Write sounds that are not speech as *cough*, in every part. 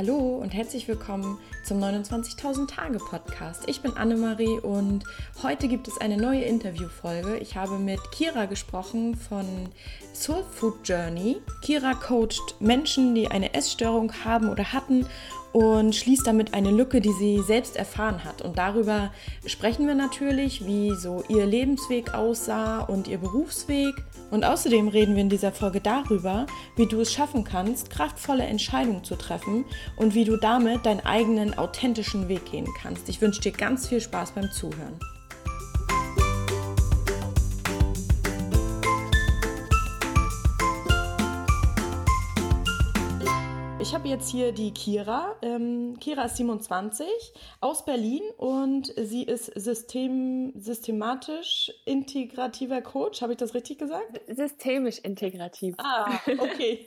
Hallo und herzlich willkommen zum 29.000 Tage Podcast. Ich bin Annemarie und heute gibt es eine neue Interviewfolge. Ich habe mit Kira gesprochen von Soul Food Journey. Kira coacht Menschen, die eine Essstörung haben oder hatten und schließt damit eine Lücke, die sie selbst erfahren hat. Und darüber sprechen wir natürlich, wie so ihr Lebensweg aussah und ihr Berufsweg. Und außerdem reden wir in dieser Folge darüber, wie du es schaffen kannst, kraftvolle Entscheidungen zu treffen und wie du damit deinen eigenen authentischen Weg gehen kannst. Ich wünsche dir ganz viel Spaß beim Zuhören. Ich habe jetzt hier die Kira. Ähm, Kira ist 27 aus Berlin und sie ist System, systematisch integrativer Coach. Habe ich das richtig gesagt? Systemisch integrativ. Ah, okay.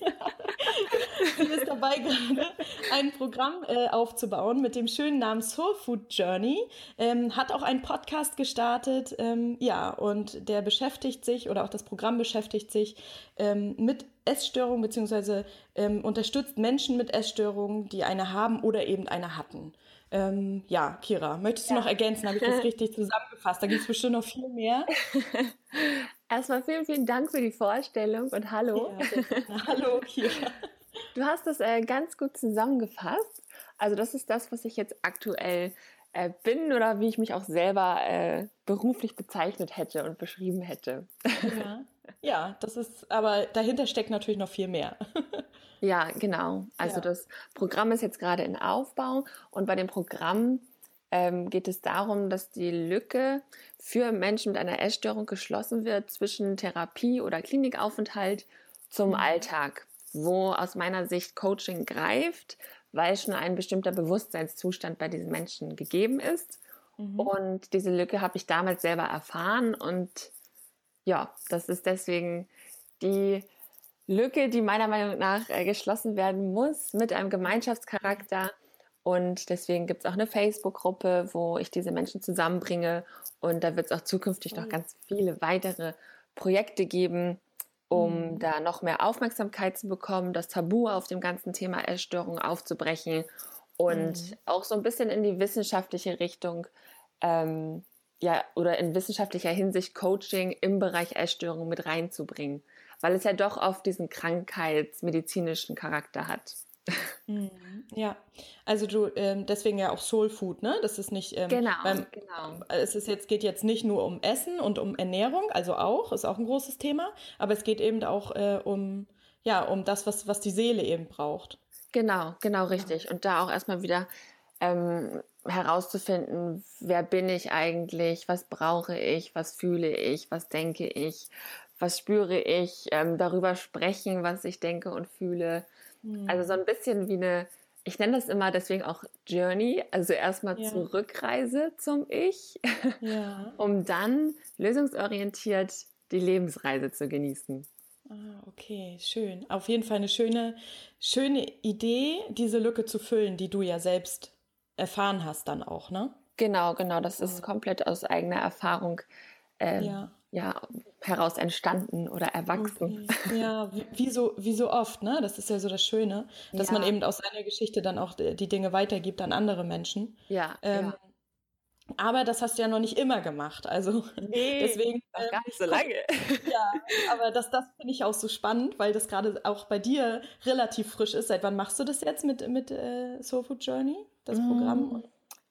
*laughs* sie ist dabei gerade ein Programm äh, aufzubauen mit dem schönen Namen Soul Food Journey. Ähm, hat auch einen Podcast gestartet. Ähm, ja, und der beschäftigt sich oder auch das Programm beschäftigt sich ähm, mit Essstörungen beziehungsweise ähm, unterstützt Menschen mit Essstörungen, die eine haben oder eben eine hatten. Ähm, ja, Kira, möchtest du ja. noch ergänzen? Habe ich das richtig zusammengefasst? Da gibt es bestimmt noch viel mehr. *laughs* Erstmal vielen, vielen Dank für die Vorstellung und hallo. Ja, hallo, Kira. Du hast das äh, ganz gut zusammengefasst. Also das ist das, was ich jetzt aktuell äh, bin oder wie ich mich auch selber äh, beruflich bezeichnet hätte und beschrieben hätte. Ja. *laughs* ja, das ist, aber dahinter steckt natürlich noch viel mehr. *laughs* ja, genau. Also ja. das Programm ist jetzt gerade in Aufbau und bei dem Programm ähm, geht es darum, dass die Lücke für Menschen mit einer Essstörung geschlossen wird zwischen Therapie oder Klinikaufenthalt zum mhm. Alltag, wo aus meiner Sicht Coaching greift, weil schon ein bestimmter Bewusstseinszustand bei diesen Menschen gegeben ist. Mhm. Und diese Lücke habe ich damals selber erfahren und ja, das ist deswegen die Lücke, die meiner Meinung nach äh, geschlossen werden muss mit einem Gemeinschaftscharakter. Und deswegen gibt es auch eine Facebook-Gruppe, wo ich diese Menschen zusammenbringe. Und da wird es auch zukünftig noch ganz viele weitere Projekte geben, um mhm. da noch mehr Aufmerksamkeit zu bekommen, das Tabu auf dem ganzen Thema Essstörung aufzubrechen und mhm. auch so ein bisschen in die wissenschaftliche Richtung, ähm, ja, oder in wissenschaftlicher Hinsicht Coaching im Bereich Essstörung mit reinzubringen, weil es ja doch oft diesen krankheitsmedizinischen Charakter hat. *laughs* Mhm. Ja, also du ähm, deswegen ja auch Soul Food, ne? Das ist nicht ähm, genau, beim, genau. Es ist jetzt geht jetzt nicht nur um Essen und um Ernährung, also auch ist auch ein großes Thema, aber es geht eben auch äh, um ja um das, was was die Seele eben braucht. Genau, genau richtig. Und da auch erstmal wieder ähm, herauszufinden, wer bin ich eigentlich, was brauche ich, was fühle ich, was denke ich, was spüre ich, ähm, darüber sprechen, was ich denke und fühle Mhm. Also so ein bisschen wie eine, ich nenne das immer deswegen auch Journey, also erstmal ja. Zurückreise zum Ich, *laughs* ja. um dann lösungsorientiert die Lebensreise zu genießen. Ah, okay, schön. Auf jeden Fall eine schöne, schöne Idee, diese Lücke zu füllen, die du ja selbst erfahren hast dann auch, ne? Genau, genau. Das ist komplett aus eigener Erfahrung ähm, ja ja, heraus entstanden oder erwachsen. Okay. Ja, wie, wie, so, wie so oft, ne? Das ist ja so das Schöne, dass ja. man eben aus seiner Geschichte dann auch die, Dinge weitergibt an andere Menschen. Ja, ähm, ja. Aber das hast du ja noch nicht immer gemacht. Also *laughs* nee, deswegen. Auch gar nicht so lange. *laughs* ja, aber das, das finde ich auch so spannend, weil das gerade auch bei dir relativ frisch ist. Seit wann machst du das jetzt mit, mit äh, Soul Food Journey, das mm. Programm?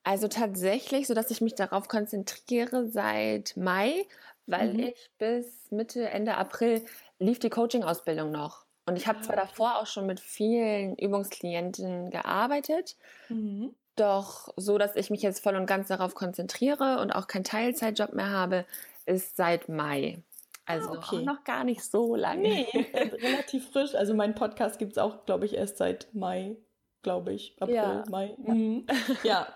Also tatsächlich, so dass ich mich darauf konzentriere seit Mai, weil mhm. ich bis Mitte, Ende April lief die Coaching-Ausbildung noch. Und ich habe ah, zwar davor auch schon mit vielen Übungsklienten gearbeitet, mhm. Doch so, dass ich mich jetzt voll und ganz darauf konzentriere und auch keinen Teilzeitjob mehr habe, ist seit Mai. Also ah, okay. noch gar nicht so lange. Nee, *laughs* relativ frisch. Also mein Podcast gibt es auch, glaube ich, erst seit Mai, glaube ich. April, ja. Mai. Mhm. ja.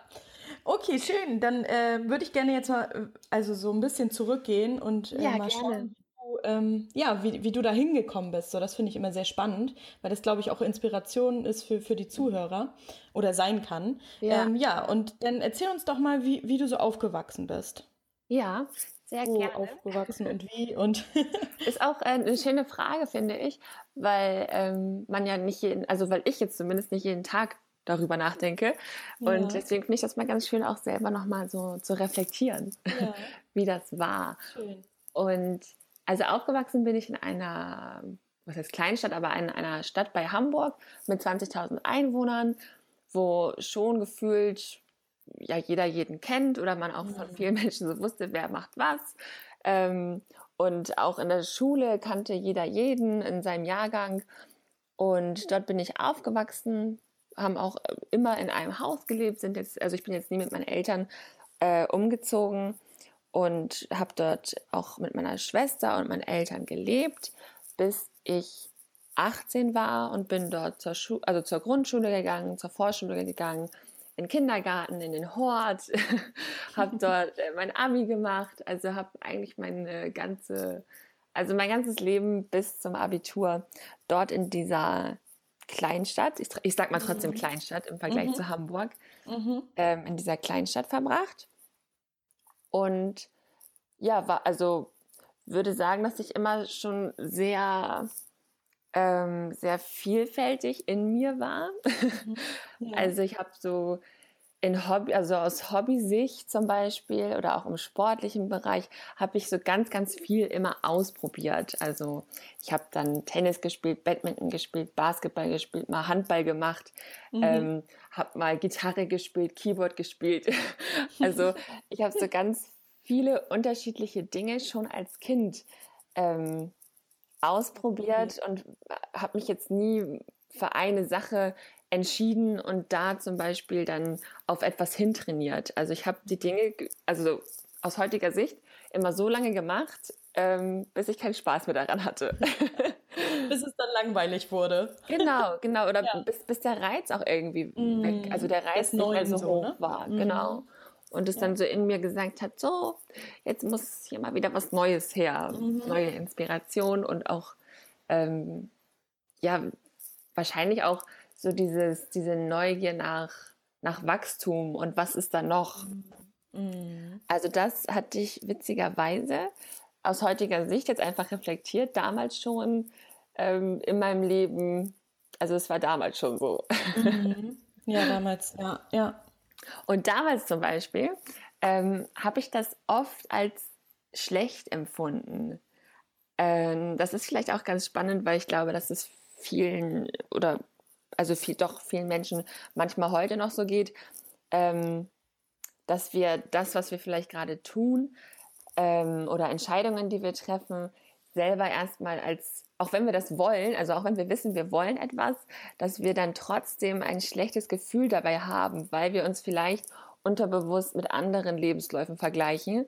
Okay, schön. Dann äh, würde ich gerne jetzt mal äh, also so ein bisschen zurückgehen und äh, ja, mal gerne. schauen, du, ähm, ja, wie, wie du da hingekommen bist. So, das finde ich immer sehr spannend, weil das, glaube ich, auch Inspiration ist für, für die Zuhörer oder sein kann. Ja, ähm, ja und dann erzähl uns doch mal, wie, wie du so aufgewachsen bist. Ja, sehr Wo gerne. aufgewachsen und wie und *laughs* ist auch äh, eine schöne Frage, finde ich, weil ähm, man ja nicht jeden, also weil ich jetzt zumindest nicht jeden Tag darüber nachdenke. Ja. Und deswegen finde ich das mal ganz schön, auch selber nochmal so zu reflektieren, ja. *laughs* wie das war. Schön. Und also aufgewachsen bin ich in einer, was heißt Kleinstadt, aber in einer Stadt bei Hamburg mit 20.000 Einwohnern, wo schon gefühlt ja jeder jeden kennt oder man auch von vielen *laughs* Menschen so wusste, wer macht was. Ähm, und auch in der Schule kannte jeder jeden in seinem Jahrgang. Und dort bin ich aufgewachsen, haben auch immer in einem Haus gelebt, sind jetzt, also ich bin jetzt nie mit meinen Eltern äh, umgezogen und habe dort auch mit meiner Schwester und meinen Eltern gelebt, bis ich 18 war und bin dort zur, Schu also zur Grundschule gegangen, zur Vorschule gegangen, in den Kindergarten, in den Hort, *laughs* habe dort äh, mein Abi gemacht, also habe eigentlich meine ganze, also mein ganzes Leben bis zum Abitur dort in dieser Kleinstadt, ich, ich sag mal trotzdem mhm. Kleinstadt im Vergleich mhm. zu Hamburg, mhm. ähm, in dieser Kleinstadt verbracht. Und ja, war, also würde sagen, dass ich immer schon sehr ähm, sehr vielfältig in mir war. Mhm. *laughs* Ja. Also ich habe so in Hobby, also aus Hobbysicht zum Beispiel oder auch im sportlichen Bereich, habe ich so ganz, ganz viel immer ausprobiert. Also ich habe dann Tennis gespielt, Badminton gespielt, Basketball gespielt, mal Handball gemacht, mhm. ähm, habe mal Gitarre gespielt, Keyboard gespielt. *laughs* also ich habe so ganz viele unterschiedliche Dinge schon als Kind ähm, ausprobiert mhm. und habe mich jetzt nie für eine Sache entschieden und da zum Beispiel dann auf etwas hintrainiert. Also ich habe die Dinge, also aus heutiger Sicht, immer so lange gemacht, ähm, bis ich keinen Spaß mehr daran hatte. *laughs* bis es dann langweilig wurde. Genau, genau. Oder ja. bis, bis der Reiz auch irgendwie mm, weg, also der Reiz nicht mehr so, so hoch ne? war. Mm. Genau. Und es ja. dann so in mir gesagt hat, so, jetzt muss hier mal wieder was Neues her, mhm. neue Inspiration und auch, ähm, ja, wahrscheinlich auch so dieses, diese Neugier nach, nach Wachstum und was ist da noch. Mhm. Also das hatte ich witzigerweise aus heutiger Sicht jetzt einfach reflektiert, damals schon ähm, in meinem Leben, also es war damals schon so. Mhm. *laughs* Ja, damals, ja, ja. Und damals zum Beispiel ähm, habe ich das oft als schlecht empfunden. Ähm, das ist vielleicht auch ganz spannend, weil ich glaube, dass es vielen oder also viel, doch vielen Menschen manchmal heute noch so geht, ähm, dass wir das, was wir vielleicht gerade tun ähm, oder Entscheidungen, die wir treffen, selber erstmal als, auch wenn wir das wollen, also auch wenn wir wissen, wir wollen etwas, dass wir dann trotzdem ein schlechtes Gefühl dabei haben, weil wir uns vielleicht unterbewusst mit anderen Lebensläufen vergleichen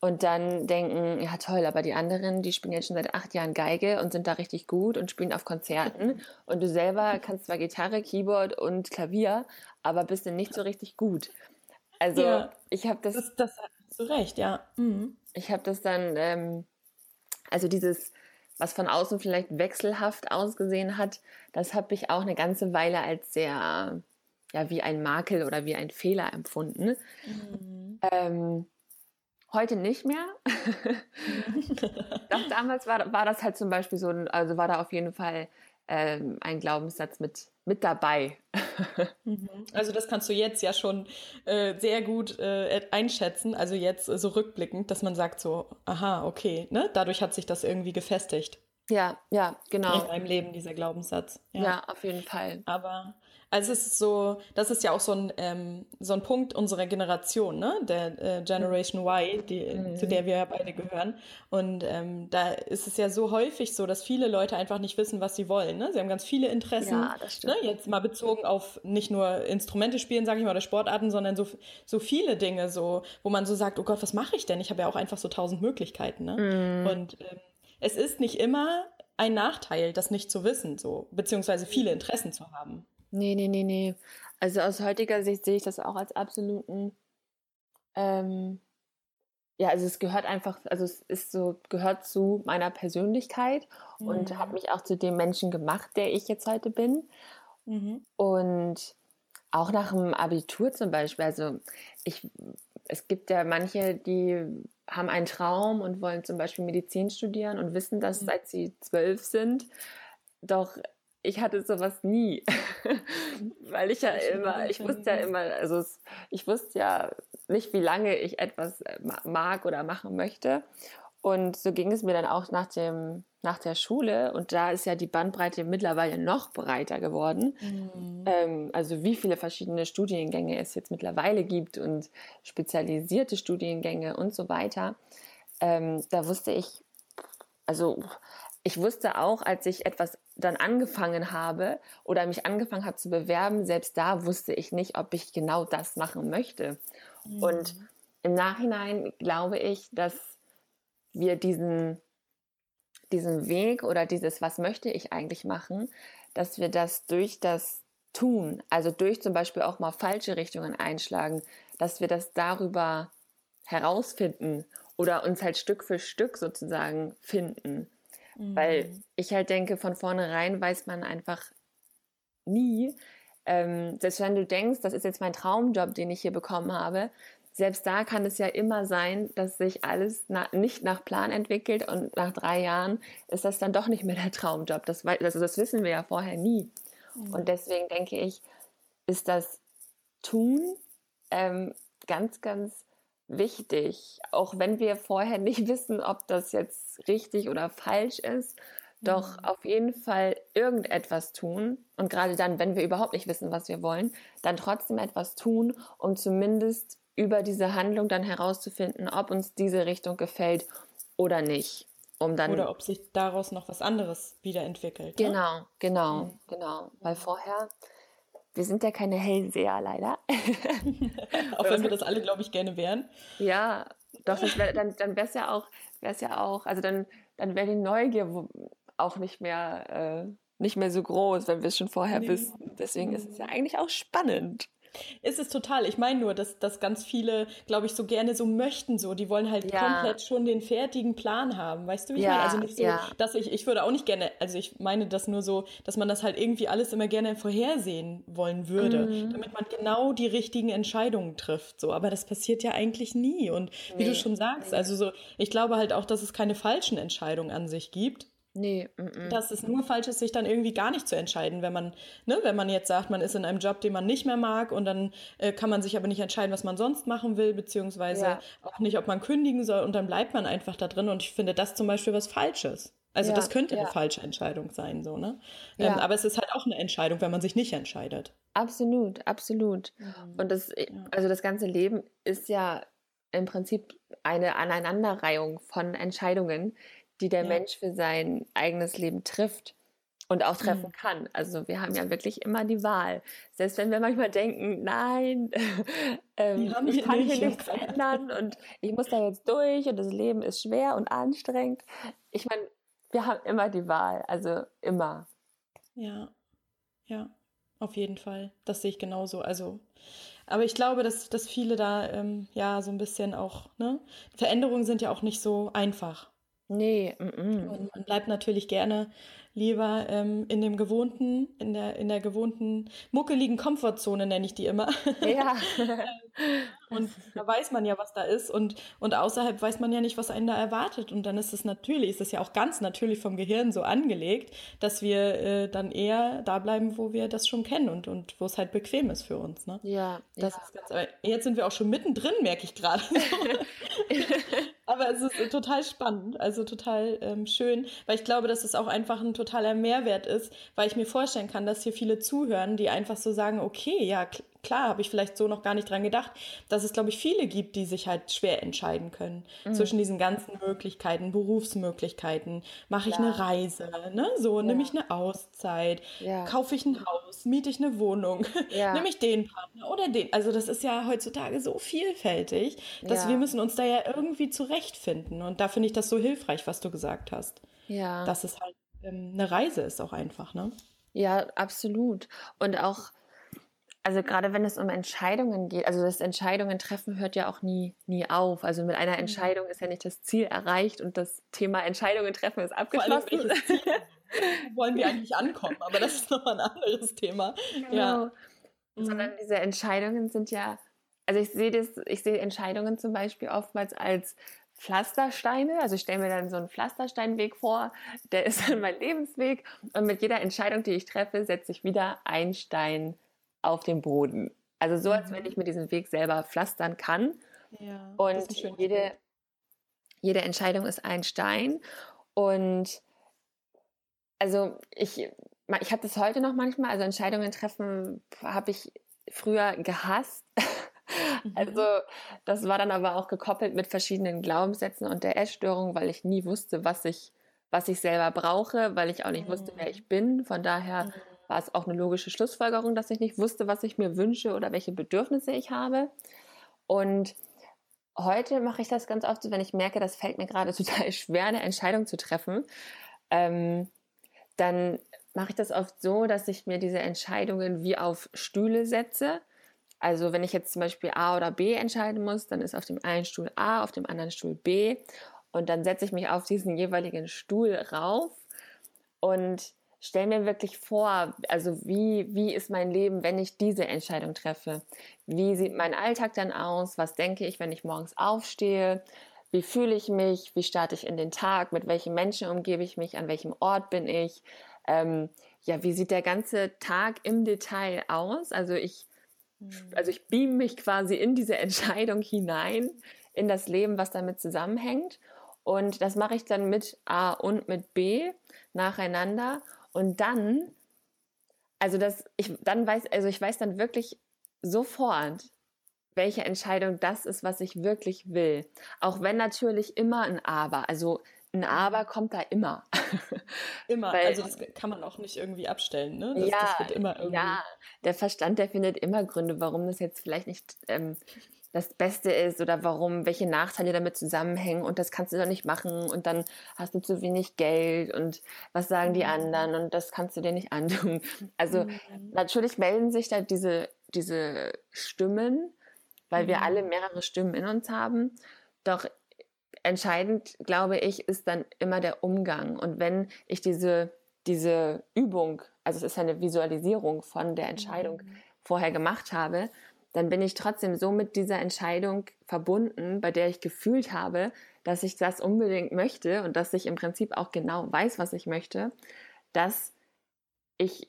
und dann denken, ja toll, aber die anderen, die spielen jetzt schon seit acht Jahren Geige und sind da richtig gut und spielen auf Konzerten *laughs* und du selber kannst zwar Gitarre, Keyboard und Klavier, aber bist dann nicht so richtig gut. Also ja, ich habe das, das, das hast du recht, ja. Mhm. Ich habe das dann, ähm, also dieses, was von außen vielleicht wechselhaft ausgesehen hat, das habe ich auch eine ganze Weile als sehr, ja, wie ein Makel oder wie ein Fehler empfunden. Mhm. Ähm, Heute nicht mehr. *laughs* Doch damals war, war das halt zum Beispiel so, ein, also war da auf jeden Fall ähm, ein Glaubenssatz mit, mit dabei. *laughs* Mhm. also das kannst du jetzt ja schon äh, sehr gut äh, einschätzen, also jetzt äh, so rückblickend, dass man sagt so, aha, okay, ne? dadurch hat sich das irgendwie gefestigt. Ja, ja, genau. In meinem Leben, dieser Glaubenssatz. Ja, ja auf jeden Fall. Aber also es ist so, das ist ja auch so ein, ähm, so ein Punkt unserer Generation, ne? Der äh, Generation Y, die, mhm. zu der wir ja beide gehören. Und ähm, da ist es ja so häufig so, dass viele Leute einfach nicht wissen, was sie wollen. Ne? Sie haben ganz viele Interessen. Ja, das stimmt. Ne? Jetzt mal bezogen auf nicht nur Instrumente spielen, sage ich mal, oder Sportarten, sondern so, so viele Dinge, so, wo man so sagt, oh Gott, was mache ich denn? Ich habe ja auch einfach so tausend Möglichkeiten. Ne? Mhm. Und ähm, es ist nicht immer ein Nachteil, das nicht zu wissen, so, beziehungsweise viele Interessen zu haben. Nee, nee, nee, nee. Also aus heutiger Sicht sehe ich das auch als absoluten, ähm, ja, also es gehört einfach, also es ist so, gehört zu meiner Persönlichkeit mhm. und hat mich auch zu dem Menschen gemacht, der ich jetzt heute bin. Mhm. Und auch nach dem Abitur zum Beispiel, also ich, es gibt ja manche, die haben einen Traum und wollen zum Beispiel Medizin studieren und wissen das, mhm. seit sie zwölf sind. Doch ich hatte sowas nie. *laughs* weil ich ja immer, ich wusste ja immer, also ich wusste ja nicht, wie lange ich etwas äh, mag oder machen möchte. Und so ging es mir dann auch nach dem nach der Schule und da ist ja die Bandbreite mittlerweile noch breiter geworden. Mhm. Ähm, also wie viele verschiedene Studiengänge es jetzt mittlerweile gibt und spezialisierte Studiengänge und so weiter. Ähm, da wusste ich, also ich wusste auch, als ich etwas dann angefangen habe oder mich angefangen habe zu bewerben, selbst da wusste ich nicht, ob ich genau das machen möchte. Mhm. Und im Nachhinein glaube ich, dass wir diesen diesen Weg oder dieses, was möchte ich eigentlich machen, dass wir das durch das Tun, also durch zum Beispiel auch mal falsche Richtungen einschlagen, dass wir das darüber herausfinden oder uns halt Stück für Stück sozusagen finden. Mhm. Weil ich halt denke, von vornherein weiß man einfach nie, ähm, selbst wenn du denkst, das ist jetzt mein Traumjob, den ich hier bekommen habe, selbst da kann es ja immer sein, dass sich alles na, nicht nach Plan entwickelt und nach drei Jahren ist das dann doch nicht mehr der Traumjob. Das, also das wissen wir ja vorher nie. Mhm. Und deswegen denke ich, ist das Tun ähm, ganz, ganz wichtig, auch wenn wir vorher *laughs* nicht wissen, ob das jetzt richtig oder falsch ist, doch mhm. auf jeden Fall irgendetwas tun und gerade dann, wenn wir überhaupt nicht wissen, was wir wollen, dann trotzdem etwas tun, um zumindest über diese Handlung dann herauszufinden, ob uns diese Richtung gefällt oder nicht. Um dann oder ob sich daraus noch was anderes wiederentwickelt. Ne? Genau, genau, mhm. genau. Weil vorher, wir sind ja keine Hellseher leider. *laughs* auch wenn wir das alle, glaube ich, gerne wären. Ja, doch, wär, dann, dann wäre es ja auch, wäre es ja auch, also dann, dann wäre die Neugier auch nicht mehr, äh, nicht mehr so groß, wenn wir es schon vorher nee. wissen. Deswegen ist es ja eigentlich auch spannend. Ist es total. Ich meine nur, dass, dass ganz viele, glaube ich, so gerne so möchten so. Die wollen halt ja. komplett schon den fertigen Plan haben. Weißt du, wie ich ja, meine? Also nicht so, ja. dass ich, ich würde auch nicht gerne, also ich meine das nur so, dass man das halt irgendwie alles immer gerne vorhersehen wollen würde, mhm. damit man genau die richtigen Entscheidungen trifft. So, aber das passiert ja eigentlich nie. Und wie nee, du schon sagst, also so, ich glaube halt auch, dass es keine falschen Entscheidungen an sich gibt. Nee, m -m. dass es nur falsch ist, sich dann irgendwie gar nicht zu entscheiden, wenn man, ne, wenn man jetzt sagt, man ist in einem Job, den man nicht mehr mag und dann äh, kann man sich aber nicht entscheiden, was man sonst machen will, beziehungsweise ja. auch nicht, ob man kündigen soll und dann bleibt man einfach da drin und ich finde das zum Beispiel was Falsches. Also ja, das könnte ja. eine falsche Entscheidung sein, so, ne? Ähm, aber es ist halt auch eine Entscheidung, wenn man sich nicht entscheidet. Absolut, absolut. Mhm. Und das, also das ganze Leben ist ja im Prinzip eine Aneinanderreihung von Entscheidungen, die der ja. Mensch für sein eigenes Leben trifft und auch treffen mhm. kann. Also wir haben ja wirklich immer die Wahl. Selbst wenn wir manchmal denken, nein, *laughs* ähm, ich kann nicht. hier nichts ändern und ich muss da jetzt durch und das Leben ist schwer und anstrengend. Ich meine, wir haben immer die Wahl, also immer. Ja, ja, auf jeden Fall. Das sehe ich genauso. Also, aber ich glaube, dass, dass viele da ähm, ja so ein bisschen auch, ne? Veränderungen sind ja auch nicht so einfach. Nee, mm -mm. Und man bleibt natürlich gerne lieber ähm, in dem gewohnten, in der, in der gewohnten, muckeligen Komfortzone, nenne ich die immer. Ja. *laughs* und da weiß man ja, was da ist. Und, und außerhalb weiß man ja nicht, was einen da erwartet. Und dann ist es natürlich, ist es ja auch ganz natürlich vom Gehirn so angelegt, dass wir äh, dann eher da bleiben, wo wir das schon kennen und, und wo es halt bequem ist für uns. Ne? Ja. Das ja. Ist ganz, jetzt sind wir auch schon mittendrin, merke ich gerade. *laughs* *laughs* Aber es ist total spannend, also total ähm, schön, weil ich glaube, dass es auch einfach ein totaler Mehrwert ist, weil ich mir vorstellen kann, dass hier viele zuhören, die einfach so sagen, okay, ja, klar, habe ich vielleicht so noch gar nicht dran gedacht, dass es, glaube ich, viele gibt, die sich halt schwer entscheiden können mhm. zwischen diesen ganzen Möglichkeiten, Berufsmöglichkeiten. Mache ich ja. eine Reise, ne? So, ja. nehme ich eine Auszeit, ja. kaufe ich ein Haus, miete ich eine Wohnung, *laughs* nehme ich den Partner oder den. Also das ist ja heutzutage so vielfältig, dass wir müssen uns da ja irgendwie zurechtfinden. Und da finde ich das so hilfreich, was du gesagt hast. Ja. Dass es halt ähm, eine Reise ist auch einfach, ne? Ja, absolut. Und auch also gerade wenn es um Entscheidungen geht, also das Entscheidungen treffen hört ja auch nie, nie auf. Also mit einer mhm. Entscheidung ist ja nicht das Ziel erreicht und das Thema Entscheidungen treffen ist abgeschlossen. Wo *laughs* wollen wir eigentlich ankommen? Aber das ist nochmal ein anderes Thema. Genau. Ja. Mhm. Sondern diese Entscheidungen sind ja, also ich sehe das, ich sehe Entscheidungen zum Beispiel oftmals als Pflastersteine. Also ich stelle mir dann so einen Pflastersteinweg vor, der ist dann mein Lebensweg. Und mit jeder Entscheidung, die ich treffe, setze ich wieder einen Stein auf den Boden. Also so, als wenn mhm. ich mir diesen Weg selber pflastern kann. Ja, und jede, jede Entscheidung ist ein Stein. Und also ich, ich habe das heute noch manchmal, also Entscheidungen treffen habe ich früher gehasst. *laughs* Mhm. Also das war dann aber auch gekoppelt mit verschiedenen Glaubenssätzen und der Essstörung, weil ich nie wusste, was ich, was ich selber brauche, weil ich auch nicht wusste, wer ich bin. Von daher mhm. War es auch eine logische Schlussfolgerung, dass ich nicht wusste, was ich mir wünsche oder welche Bedürfnisse ich habe. Und heute mache ich das ganz oft so, wenn ich merke, das fällt mir gerade *laughs* total schwer, eine Entscheidung zu treffen, ähm, dann mache ich das oft so, dass ich mir diese Entscheidungen wie auf Stühle setze. Also wenn ich jetzt zum Beispiel A oder B entscheiden muss, dann ist auf dem einen Stuhl A, auf dem anderen Stuhl B. Und dann setze ich mich auf diesen jeweiligen Stuhl rauf. Und stelle mir wirklich vor, also wie, wie ist mein Leben, wenn ich diese Entscheidung treffe? Wie sieht mein Alltag dann aus? Was denke ich, wenn ich morgens aufstehe? Wie fühle ich mich? Wie starte ich in den Tag? Mit welchen Menschen umgebe ich mich? An welchem Ort bin ich? Ähm, ja, wie sieht der ganze Tag im Detail aus? Also ich also ich beam mich quasi in diese Entscheidung hinein, in das Leben, was damit zusammenhängt. Und das mache ich dann mit A und mit B nacheinander. Und dann, also das, ich dann weiß, also ich weiß dann wirklich sofort, welche Entscheidung das ist, was ich wirklich will. Auch wenn natürlich immer ein Aber, also ein Aber kommt da immer. *laughs* Immer, Weil, also das kann man auch nicht irgendwie abstellen, ne? Das, ja, das wird immer irgendwie. Ja, der Verstand, der findet immer Gründe, warum das jetzt vielleicht nicht ähm, das Beste ist oder warum, welche Nachteile damit zusammenhängen und das kannst du doch nicht machen und dann hast du zu wenig Geld und was sagen die mhm. anderen und das kannst du dir nicht antun. Also mhm. natürlich melden sich da diese, diese Stimmen, weil mhm. wir alle mehrere Stimmen in uns haben. Doch entscheidend, glaube ich, ist dann immer der Umgang. Und wenn ich diese, diese Übung, also es ist eine Visualisierung von der Entscheidung mhm. vorher gemacht habe, dann bin ich trotzdem so mit dieser Entscheidung verbunden, bei der ich gefühlt habe, dass ich das unbedingt möchte und dass ich im Prinzip auch genau weiß, was ich möchte, dass ich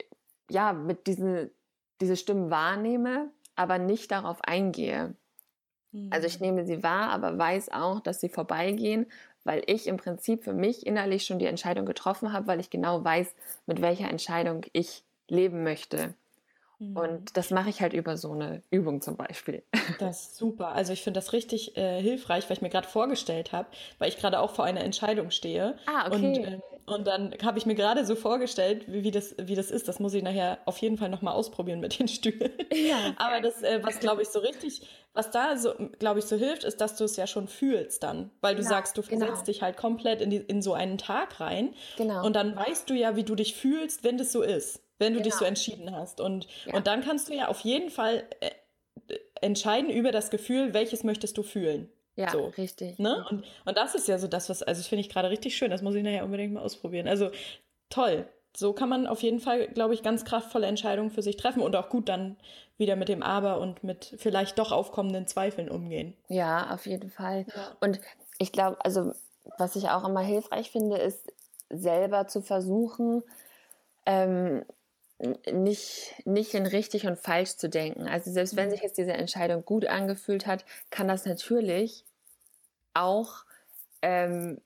ja mit diesen diese Stimmen wahrnehme, aber nicht darauf eingehe. Also ich mhm. nehme sie wahr, aber weiß auch, dass sie vorbeigehen, weil ich im Prinzip für mich innerlich schon die Entscheidung getroffen habe, weil ich genau weiß, mit welcher Entscheidung ich leben möchte. Und mhm. das mache ich halt über so eine Übung zum Beispiel. *laughs* Das ist super. Also ich finde das richtig äh, hilfreich, weil ich mir gerade vorgestellt habe, weil ich gerade auch vor einer Entscheidung stehe. Ah, okay. Und, äh, und dann habe ich mir gerade so vorgestellt, wie, wie, das, wie das ist. Das muss ich nachher auf jeden Fall nochmal ausprobieren mit den Stühlen. Ja. *laughs* Aber das, äh, was glaube ich so richtig, was da so, glaube ich, so hilft, ist, dass du es ja schon fühlst dann. Weil du genau, sagst, du versetzt genau. dich halt komplett in, die, in so einen Tag rein. Genau. Und dann weißt du ja, wie du dich fühlst, wenn das so ist wenn du genau. dich so genau. entschieden hast. Und, ja. und dann kannst du ja auf jeden Fall äh, entscheiden über das Gefühl, welches möchtest du fühlen. Ja, so, richtig. Ne? Und, und das ist ja so das, was, also das finde ich gerade richtig schön. Das muss ich nachher unbedingt mal ausprobieren. Also toll. So kann man auf jeden Fall, glaube ich, ganz kraftvolle Entscheidungen für sich treffen und auch gut dann wieder mit dem Aber und mit vielleicht doch aufkommenden Zweifeln umgehen. Ja, auf jeden Fall. Ja. Und ich glaube, also was ich auch immer hilfreich finde, ist selber zu versuchen, ähm, nicht, nicht in richtig und falsch zu denken. Also selbst wenn mhm. sich jetzt diese Entscheidung gut angefühlt hat, kann das natürlich auch, ähm,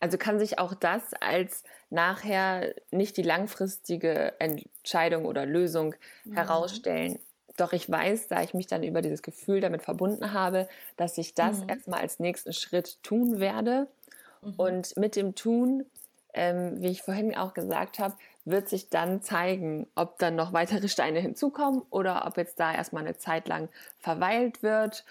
also kann sich auch das als nachher nicht die langfristige Entscheidung oder Lösung mhm. herausstellen. Doch ich weiß, da ich mich dann über dieses Gefühl damit verbunden habe, dass ich das mhm. erstmal als nächsten Schritt tun werde. Mhm. Und mit dem Tun, ähm, wie ich vorhin auch gesagt habe, wird sich dann zeigen, ob dann noch weitere Steine hinzukommen oder ob jetzt da erstmal eine Zeit lang verweilt wird.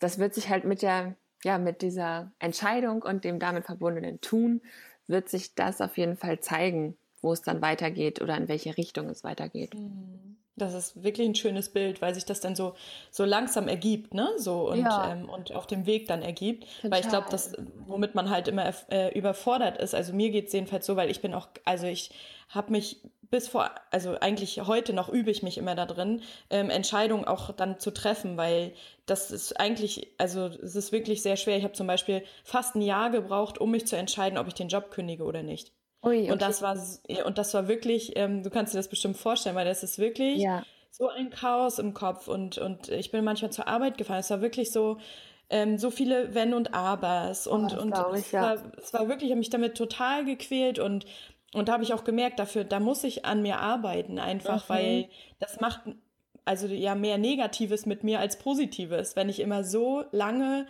Das wird sich halt mit der, ja, mit dieser Entscheidung und dem damit verbundenen Tun wird sich das auf jeden Fall zeigen, wo es dann weitergeht oder in welche Richtung es weitergeht. Mhm. Das ist wirklich ein schönes Bild, weil sich das dann so, so langsam ergibt, ne? So und, ja. ähm, und auf dem Weg dann ergibt. Total. Weil ich glaube, das, womit man halt immer äh, überfordert ist, also mir geht's jedenfalls so, weil ich bin auch, also ich habe mich bis vor, also eigentlich heute noch übe ich mich immer da drin, ähm, Entscheidungen auch dann zu treffen, weil das ist eigentlich, also es ist wirklich sehr schwer. Ich habe zum Beispiel fast ein Jahr gebraucht, um mich zu entscheiden, ob ich den Job kündige oder nicht. Ui, okay. Und das war und das war wirklich, ähm, du kannst dir das bestimmt vorstellen, weil das ist wirklich ja. so ein Chaos im Kopf und und ich bin manchmal zur Arbeit gefahren. Es war wirklich so, ähm, so viele Wenn und Abers und, oh, und ich, es, ja. war, es war wirklich, ich habe mich damit total gequält und und da habe ich auch gemerkt, dafür, da muss ich an mir arbeiten, einfach, mhm. weil das macht also ja mehr Negatives mit mir als Positives, wenn ich immer so lange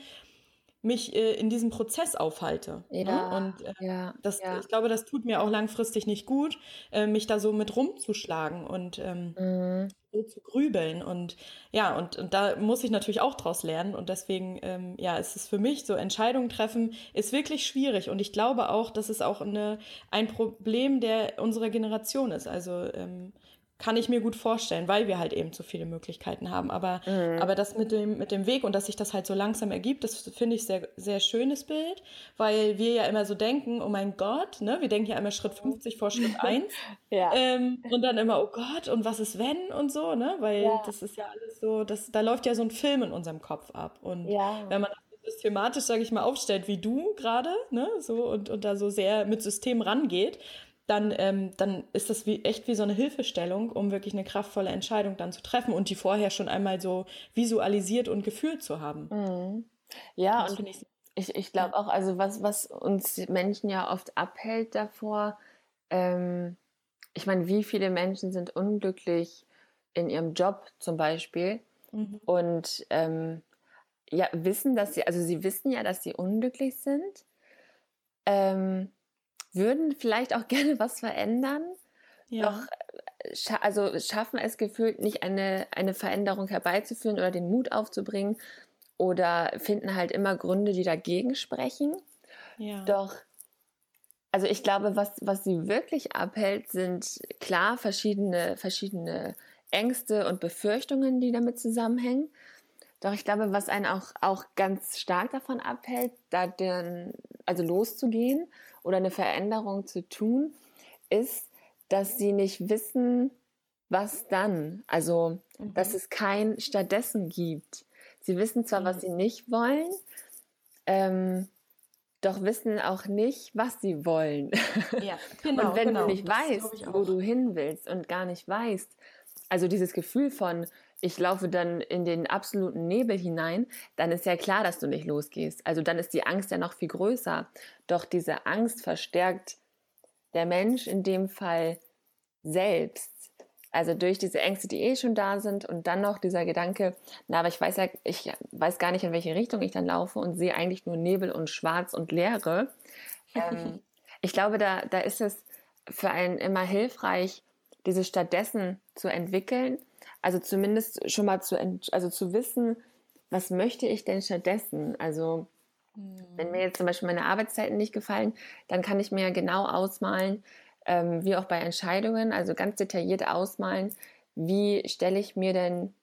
mich äh, in diesem Prozess aufhalte. Ne? Ja, ne? Und äh, ja, das, ja. ich glaube, das tut mir auch langfristig nicht gut, äh, mich da so mit rumzuschlagen und ähm, mhm. so zu grübeln. Und ja, und, und, da muss ich natürlich auch draus lernen. Und deswegen, ähm, ja, ist es für mich so, Entscheidungen treffen ist wirklich schwierig. Und ich glaube auch, dass es auch eine, ein Problem der unserer Generation ist. Also ähm, kann ich mir gut vorstellen, weil wir halt eben so viele Möglichkeiten haben. Aber, mhm. aber das mit dem, mit dem Weg und dass sich das halt so langsam ergibt, das finde ich sehr, sehr schönes Bild, weil wir ja immer so denken, oh mein Gott, ne, wir denken ja immer Schritt 50 vor Schritt *laughs* 1. ja. Ähm, und dann immer, oh Gott, und was ist wenn und so, ne, weil ja. das ist ja alles so, das, da läuft ja so ein Film in unserem Kopf ab. Und ja. wenn man das systematisch, sage ich mal, aufstellt, wie du gerade, ne, so und, und da so sehr mit System rangeht, dann, ähm, dann ist das wie, echt wie so eine Hilfestellung, um wirklich eine kraftvolle Entscheidung dann zu treffen und die vorher schon einmal so visualisiert und gefühlt zu haben. Mhm. Ja, das und ich, ich, ich glaube auch, also was, was uns Menschen ja oft abhält davor, ähm, ich meine, wie viele Menschen sind unglücklich in ihrem Job zum Beispiel mhm. und ähm, ja, wissen, dass sie, also sie wissen ja, dass sie unglücklich sind. Ähm, würden vielleicht auch *laughs* gerne was verändern, ja. doch äh, scha also schaffen es gefühlt nicht eine, eine Veränderung herbeizuführen oder den Mut aufzubringen oder finden halt immer Gründe, die dagegen sprechen. Ja. Doch, also ich glaube, was, was sie wirklich abhält, sind klar verschiedene, verschiedene Ängste und Befürchtungen, die damit zusammenhängen. Doch ich glaube, was einen auch, auch ganz stark davon abhält, da den, also loszugehen oder eine Veränderung zu tun, ist, dass sie nicht wissen, was dann. Also, mhm. dass es kein stattdessen gibt. Sie wissen zwar, mhm. was sie nicht wollen, ähm, doch wissen auch nicht, was sie wollen. Ja, *laughs* genau, und wenn genau. du nicht weißt, wo du hin willst und gar nicht weißt, also dieses Gefühl von, ich laufe dann in den absoluten Nebel hinein, dann ist ja klar, dass du nicht losgehst. Also dann ist die Angst ja noch viel größer. Doch diese Angst verstärkt der Mensch in dem Fall selbst. Also durch diese Ängste, die eh schon da sind und dann noch dieser Gedanke, na, aber ich weiß ja, ich weiß gar nicht, in welche Richtung ich dann laufe und sehe eigentlich nur Nebel und Schwarz und Leere. *laughs* ähm, ich glaube, da, da ist es für einen immer hilfreich, diese stattdessen zu entwickeln also zumindest schon mal zu, also zu wissen, was möchte ich denn stattdessen? Also mhm. wenn mir jetzt zum Beispiel meine Arbeitszeiten nicht gefallen, dann kann ich mir genau ausmalen, ähm, wie auch bei Entscheidungen, also ganz detailliert ausmalen, wie stelle ich mir denn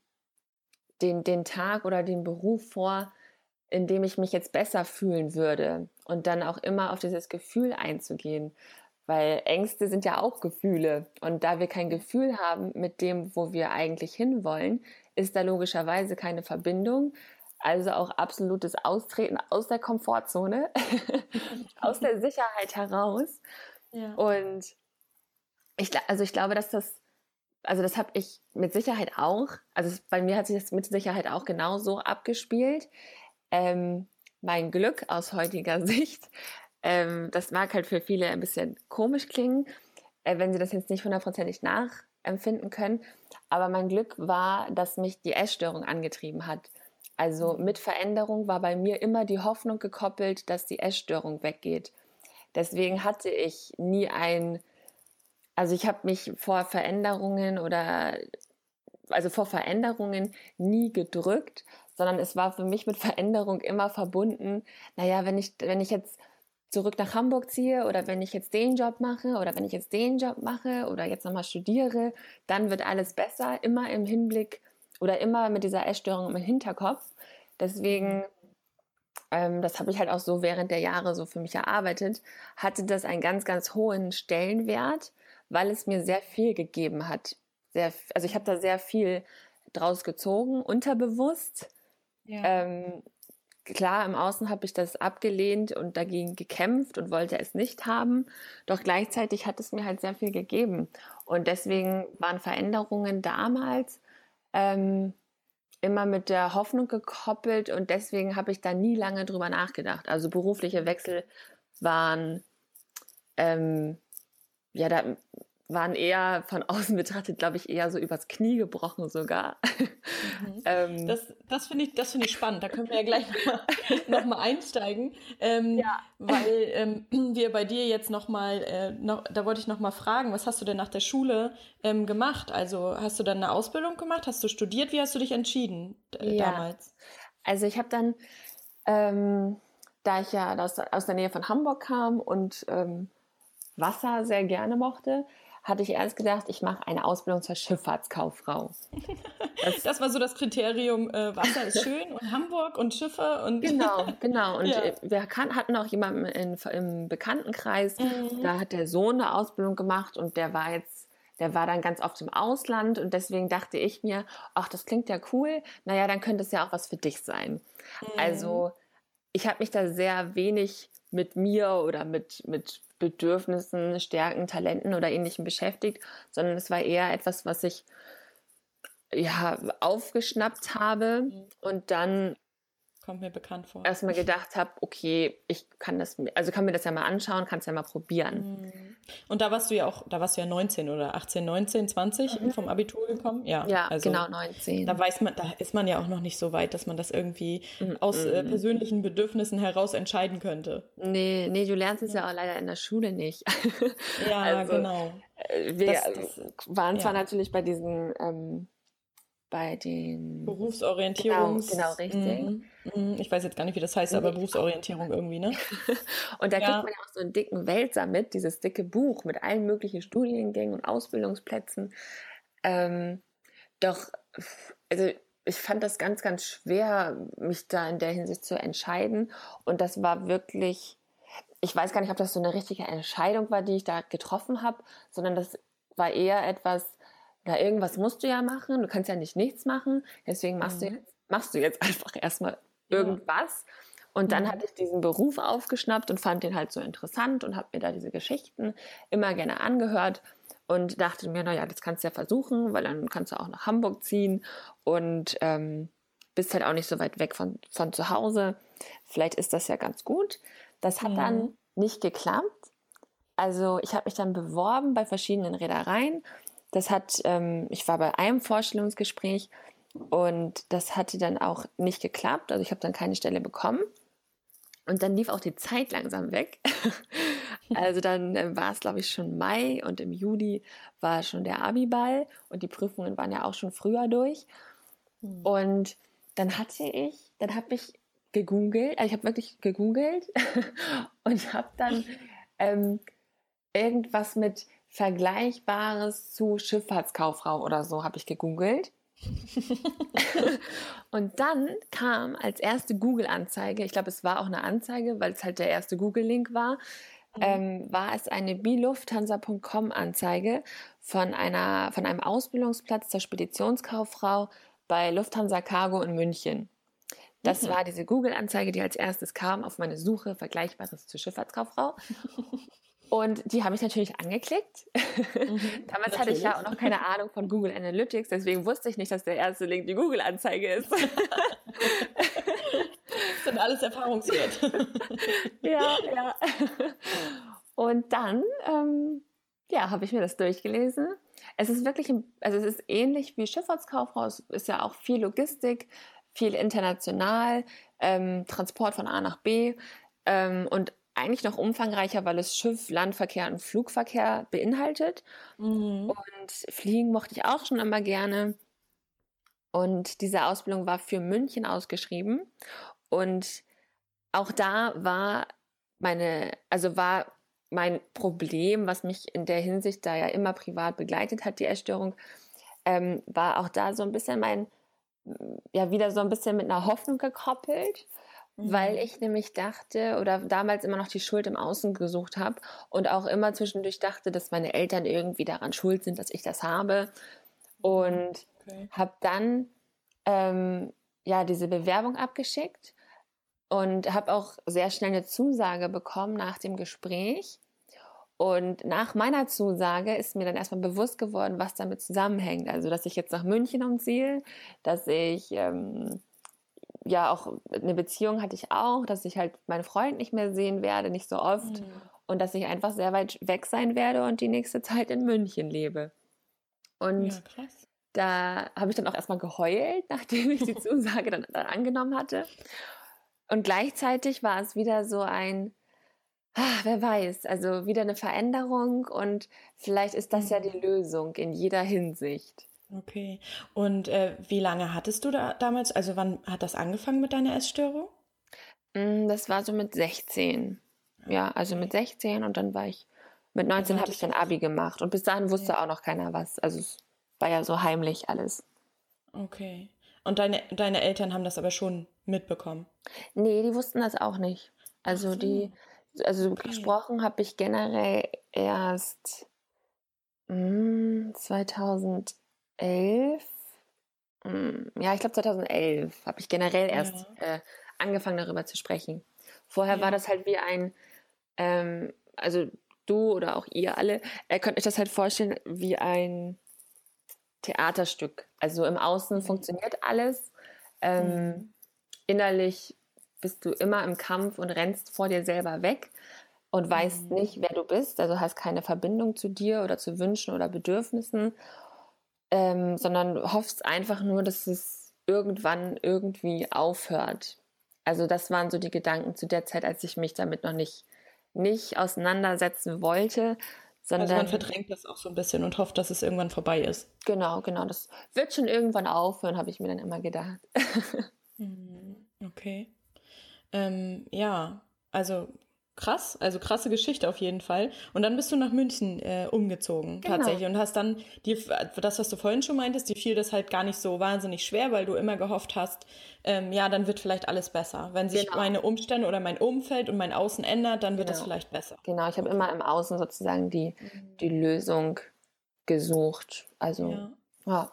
den, den Tag oder den Beruf vor, in dem ich mich jetzt besser fühlen würde und dann auch immer auf dieses Gefühl einzugehen. Weil Ängste sind ja auch Gefühle. Und da wir kein Gefühl haben mit dem, wo wir eigentlich hinwollen, ist da logischerweise keine Verbindung. Also auch absolutes Austreten aus der Komfortzone, *laughs* aus der Sicherheit heraus. Ja. Und ich, also ich glaube, dass das, also das habe ich mit Sicherheit auch, also bei mir hat sich das mit Sicherheit auch genauso abgespielt. Ähm, mein Glück aus heutiger *laughs* Sicht ähm, das mag halt für viele ein bisschen komisch klingen, äh, wenn sie das jetzt nicht hundertprozentig nachempfinden können. Aber mein Glück war, dass mich die Essstörung angetrieben hat. Also mhm. mit Veränderung war bei mir immer die Hoffnung gekoppelt, dass die Essstörung weggeht. Deswegen hatte ich nie ein, also ich habe mich vor Veränderungen oder also vor Veränderungen nie gedrückt, sondern es war für mich mit Veränderung immer verbunden. Naja, wenn ich, wenn ich jetzt zurück nach Hamburg ziehe oder wenn ich jetzt den Job mache oder wenn ich jetzt den Job mache oder jetzt nochmal studiere, dann wird alles besser, immer im Hinblick oder immer mit dieser Essstörung im Hinterkopf. Deswegen, ähm, das habe ich halt auch so während der Jahre so für mich erarbeitet, hatte das einen ganz, ganz hohen Stellenwert, weil es mir sehr viel gegeben hat. Sehr, also ich habe da sehr viel draus gezogen, unterbewusst. Ja. Ähm, klar, im Außen habe ich das abgelehnt und dagegen gekämpft und wollte es nicht haben. Doch gleichzeitig hat es mir halt sehr viel gegeben. Und deswegen waren Veränderungen damals ähm, immer mit der Hoffnung gekoppelt und deswegen habe ich da nie lange drüber nachgedacht. Also berufliche Wechsel waren ähm, ja da waren eher von außen betrachtet, glaube ich, eher so übers Knie gebrochen sogar. Mhm. *laughs* ähm, das das finde ich, das ich spannend. Da können wir ja gleich noch mal *laughs* einsteigen, ähm, ja. weil ähm, *clears throat* wir bei dir jetzt noch mal, äh, noch, da wollte ich noch mal fragen, was hast du denn nach der Schule ähm, gemacht? Also hast du dann eine Ausbildung gemacht? Hast du studiert? Wie hast du dich entschieden äh, ja. damals? Also ich habe dann, ähm, da ich ja aus, aus der Nähe von Hamburg kam und ähm, Wasser sehr gerne mochte, hatte ich erst gedacht, ich mache eine Ausbildung zur Schifffahrtskauffrau. *laughs* Das, das war so das Kriterium, äh, Wasser ist schön und Hamburg und Schiffe und *laughs* genau, genau. Und *laughs* ja. wir kann, hatten auch jemanden in, im Bekanntenkreis, mhm. da hat der Sohn eine Ausbildung gemacht und der war jetzt der war dann ganz oft im Ausland und deswegen dachte ich mir, ach, das klingt ja cool, naja, dann könnte es ja auch was für dich sein. Mhm. Also ich habe mich da sehr wenig mit mir oder mit, mit Bedürfnissen, Stärken, Talenten oder ähnlichem beschäftigt, sondern es war eher etwas, was ich ja aufgeschnappt habe mhm. und dann Kommt mir bekannt vor. Erstmal gedacht habe, okay, ich kann das, also kann mir das ja mal anschauen, kann es ja mal probieren. Mhm. Und da warst du ja auch, da warst du ja 19 oder 18, 19, 20 mhm. vom Abitur gekommen? Ja, ja also genau 19. Da weiß man, da ist man ja auch noch nicht so weit, dass man das irgendwie mhm. aus äh, persönlichen Bedürfnissen heraus entscheiden könnte. Nee, nee, du lernst es ja auch leider in der Schule nicht. ja, *laughs* also, genau. Äh, wir das, das, waren zwar ja. natürlich bei diesen ähm, bei den Berufsorientierungs genau, genau richtig. Mhm. mhm. Ich weiß jetzt gar nicht, wie das heißt, aber Berufsorientierung irgendwie, ne? *laughs* und da ja. kriegt man ja auch so einen dicken Wälzer mit, dieses dicke Buch mit allen möglichen Studiengängen und Ausbildungsplätzen. Ähm, doch, also ich fand das ganz, ganz schwer, mich da in der Hinsicht zu entscheiden. Und das war wirklich, ich weiß gar nicht, ob das so eine richtige Entscheidung war, die ich da getroffen habe, sondern das war eher etwas, ja, irgendwas musst du ja machen, du kannst ja nicht nichts machen, deswegen machst, mhm. du, jetzt, machst du jetzt *laughs* einfach erstmal irgendwas. Ja. Und dann mhm. hatte ich diesen Beruf aufgeschnappt und fand den halt so interessant und habe mir da diese Geschichten immer gerne angehört und dachte mir, naja, das kannst du ja versuchen, weil dann kannst du auch nach Hamburg ziehen und ähm, bist halt auch nicht so weit weg von, von zu Hause. Vielleicht ist das ja ganz gut. Das hat mhm. dann nicht geklappt. Also ich habe mich dann beworben bei verschiedenen Reedereien das hat, ähm, ich war bei einem Vorstellungsgespräch und das hatte dann auch nicht geklappt. Also ich habe dann keine Stelle bekommen. Und dann lief auch die Zeit langsam weg. *laughs* also dann äh, war es, glaube ich, schon Mai und im Juli war schon der Abiball und die Prüfungen waren ja auch schon früher durch. Mhm. Und dann hatte ich, dann habe ich gegoogelt, also ich habe wirklich gegoogelt *laughs* und habe dann ähm, irgendwas mit Vergleichbares zu Schifffahrtskauffrau oder so habe ich gegoogelt. *laughs* und dann kam als erste Google-Anzeige, ich glaube, es war auch eine Anzeige, weil es halt der erste Google-Link war, mhm. ähm, war es eine bilufthansa.com-Anzeige von, einer, von einem Ausbildungsplatz zur Speditionskauffrau bei Lufthansa Cargo in München. Das mhm. war diese Google-Anzeige, die als erstes kam auf meine Suche Vergleichbares zur Schifffahrtskauffrau. *laughs* Und die habe ich natürlich angeklickt. Mhm, *laughs* Damals hatte ich ja auch noch keine *laughs* Ahnung von Google Analytics, deswegen wusste ich nicht, dass der erste Link die Google-Anzeige ist. *laughs* das sind alles Erfahrungswert. ja, ja. Und dann, ähm, ja, habe ich mir das durchgelesen. Es ist wirklich, also es ist ähnlich wie Schifffahrtskauffrau. Es ist ja auch viel Logistik, viel international, ähm, Transport von A nach B. Ähm, und eigentlich noch umfangreicher, weil es Schiff, Landverkehr und Flugverkehr beinhaltet. Mhm. Und Fliegen mochte ich auch schon immer gerne. Und diese Ausbildung war für München ausgeschrieben. Und auch da war meine, also war mein Problem, was mich in der Hinsicht da ja immer privat begleitet hat, die Essstörung, ähm, war auch da so ein bisschen mein, ja, wieder so ein bisschen mit einer Hoffnung gekoppelt. Weil ich nämlich dachte oder damals immer noch die Schuld im Außen gesucht habe und auch immer zwischendurch dachte, dass meine Eltern irgendwie daran schuld sind, dass ich das habe. Und okay. habe dann ähm, ja diese Bewerbung abgeschickt und habe auch sehr schnell eine Zusage bekommen nach dem Gespräch. Und nach meiner Zusage ist mir dann erstmal bewusst geworden, was damit zusammenhängt. Also, dass ich jetzt nach München umziehe, dass ich ähm, ja auch eine Beziehung hatte ich auch, dass ich halt meinen Freund nicht mehr sehen werde, nicht so oft. Mhm. Und dass ich einfach sehr weit weg sein werde und die nächste Zeit in München lebe. Und ja, da habe ich dann auch erstmal geheult, *laughs* nachdem ich die Zusage dann, dann angenommen hatte. Und gleichzeitig war es wieder so ein, ah, wer weiß, also wieder eine Veränderung und vielleicht ist das ja die mhm. Lösung in jeder Hinsicht. Okay. Und äh, wie lange hattest du da damals? Also wann hat das angefangen mit deiner Essstörung? Mm, das war so mit 16. Ja, also mit 16 und dann war ich, mit 19 habe ich dann Abi gemacht und bis dahin wusste ja. auch noch keiner was. Also es war ja so heimlich alles. Okay. Und deine, deine Eltern haben das aber schon mitbekommen? Nee, die wussten das auch nicht. Also so. die, also okay. gesprochen habe ich generell erst mh, 2011 2011, hm, ja, ich glaube 2011 habe ich generell erst ja. äh, angefangen darüber zu sprechen. Vorher ja. war das halt wie ein, ähm, also du oder auch ihr alle, äh, könnt euch das halt vorstellen wie ein Theaterstück. Also im Außen mhm. funktioniert alles. Ähm, mhm. Innerlich bist du immer im Kampf und rennst vor dir selber weg und weißt mhm. nicht, wer du bist. Also hast keine Verbindung zu dir oder zu Wünschen oder Bedürfnissen ähm, sondern hoffst einfach nur, dass es irgendwann irgendwie aufhört. Also das waren so die Gedanken zu der Zeit, als ich mich damit noch nicht, nicht auseinandersetzen wollte. Sondern, also man verdrängt das auch so ein bisschen und hofft, dass es irgendwann vorbei ist. Genau, genau. Das wird schon irgendwann aufhören, habe ich mir dann immer gedacht. *laughs* Mhm, okay. Ähm, ja, also Krass, also krasse Geschichte auf jeden Fall. Und dann bist du nach München äh, umgezogen genau. tatsächlich und hast dann dir das, was du vorhin schon meintest, dir fiel das halt gar nicht so wahnsinnig schwer, weil du immer gehofft hast, ähm, ja, dann wird vielleicht alles besser. Wenn sich genau. meine Umstände oder mein Umfeld und mein Außen ändert, dann wird genau. das vielleicht besser. Genau, ich habe okay. immer im Außen sozusagen die, mhm. die Lösung gesucht. Also ja. ja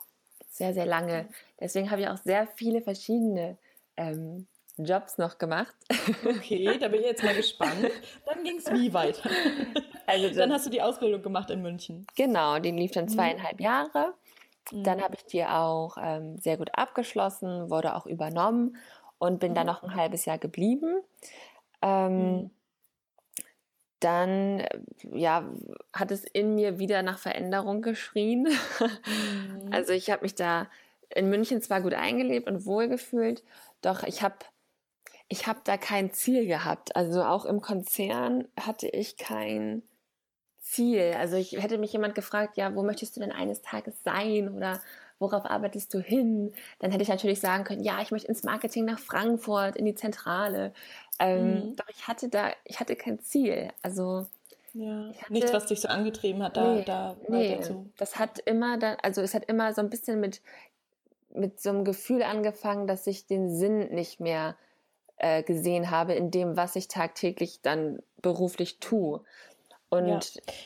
sehr, sehr lange. Deswegen habe ich auch sehr viele verschiedene ähm, Jobs noch gemacht. Okay, da bin ich jetzt mal gespannt. Dann ging es wie weiter? Also dann hast du die Ausbildung gemacht in München. Genau, die lief dann mhm. zweieinhalb mhm. Jahre. Dann habe ich die auch ähm, sehr gut abgeschlossen, wurde auch übernommen und bin mhm. dann noch ein halbes Jahr geblieben. Ähm, mhm. Dann ja, hat es in mir wieder nach Veränderung geschrien. Mhm. *laughs* Also ich habe mich da in München zwar gut eingelebt und wohlgefühlt, doch ich habe ich habe da kein Ziel gehabt. Also auch im Konzern hatte ich kein Ziel. Also ich hätte mich jemand gefragt, ja, wo möchtest du denn eines Tages sein oder worauf arbeitest du hin? Dann hätte ich natürlich sagen können, ja, ich möchte ins Marketing nach Frankfurt, in die Zentrale. Ähm, mhm. Doch ich hatte da, ich hatte kein Ziel. Also ja, hatte, nichts, was dich so angetrieben hat, da, nee, da nee, Das hat immer dann, also es hat immer so ein bisschen mit, mit so einem Gefühl angefangen, dass ich den Sinn nicht mehr äh, gesehen habe in dem, was ich tagtäglich dann beruflich tue. Und ja.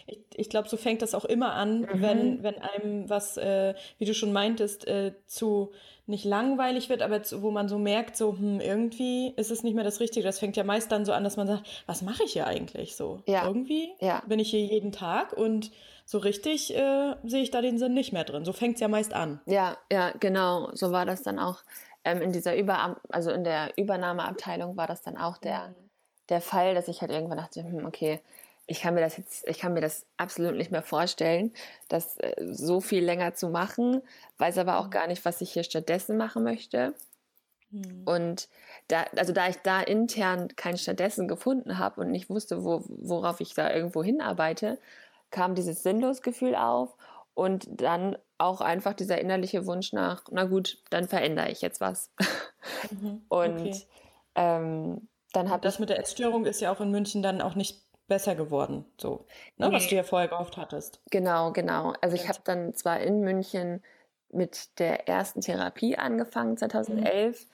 ich, ich glaube, so fängt das auch immer an, mhm. wenn, wenn einem was, äh, wie du schon meintest, äh, zu nicht langweilig wird, aber zu, wo man so merkt, so, hm, irgendwie ist es nicht mehr das Richtige. Das fängt ja meist dann so an, dass man sagt, was mache ich hier eigentlich so? Ja. Irgendwie ja. bin ich hier jeden Tag und so richtig äh, sehe ich da den Sinn nicht mehr drin. So fängt es ja meist an. Ja, ja, genau. So war das dann auch ähm, in dieser Über also in der Übernahmeabteilung war das dann auch der, mhm. der Fall, dass ich halt irgendwann dachte, hm, okay, ich kann mir das jetzt, ich kann mir das absolut nicht mehr vorstellen, das äh, so viel länger zu machen, weiß aber auch mhm. gar nicht, was ich hier stattdessen machen möchte. Mhm. Und da, also da ich da intern kein stattdessen gefunden habe und nicht wusste, wo, worauf ich da irgendwo hinarbeite, kam dieses Sinnlosgefühl auf und dann auch einfach dieser innerliche Wunsch nach, na gut, dann verändere ich jetzt was. Mhm, *laughs* und okay. ähm, dann habe Das mit der Essstörung ist ja auch in München dann auch nicht besser geworden, so, ne, nee. was du ja vorher gehofft hattest. Genau, genau. Also ich habe dann zwar in München mit der ersten Therapie angefangen, 2011, mhm.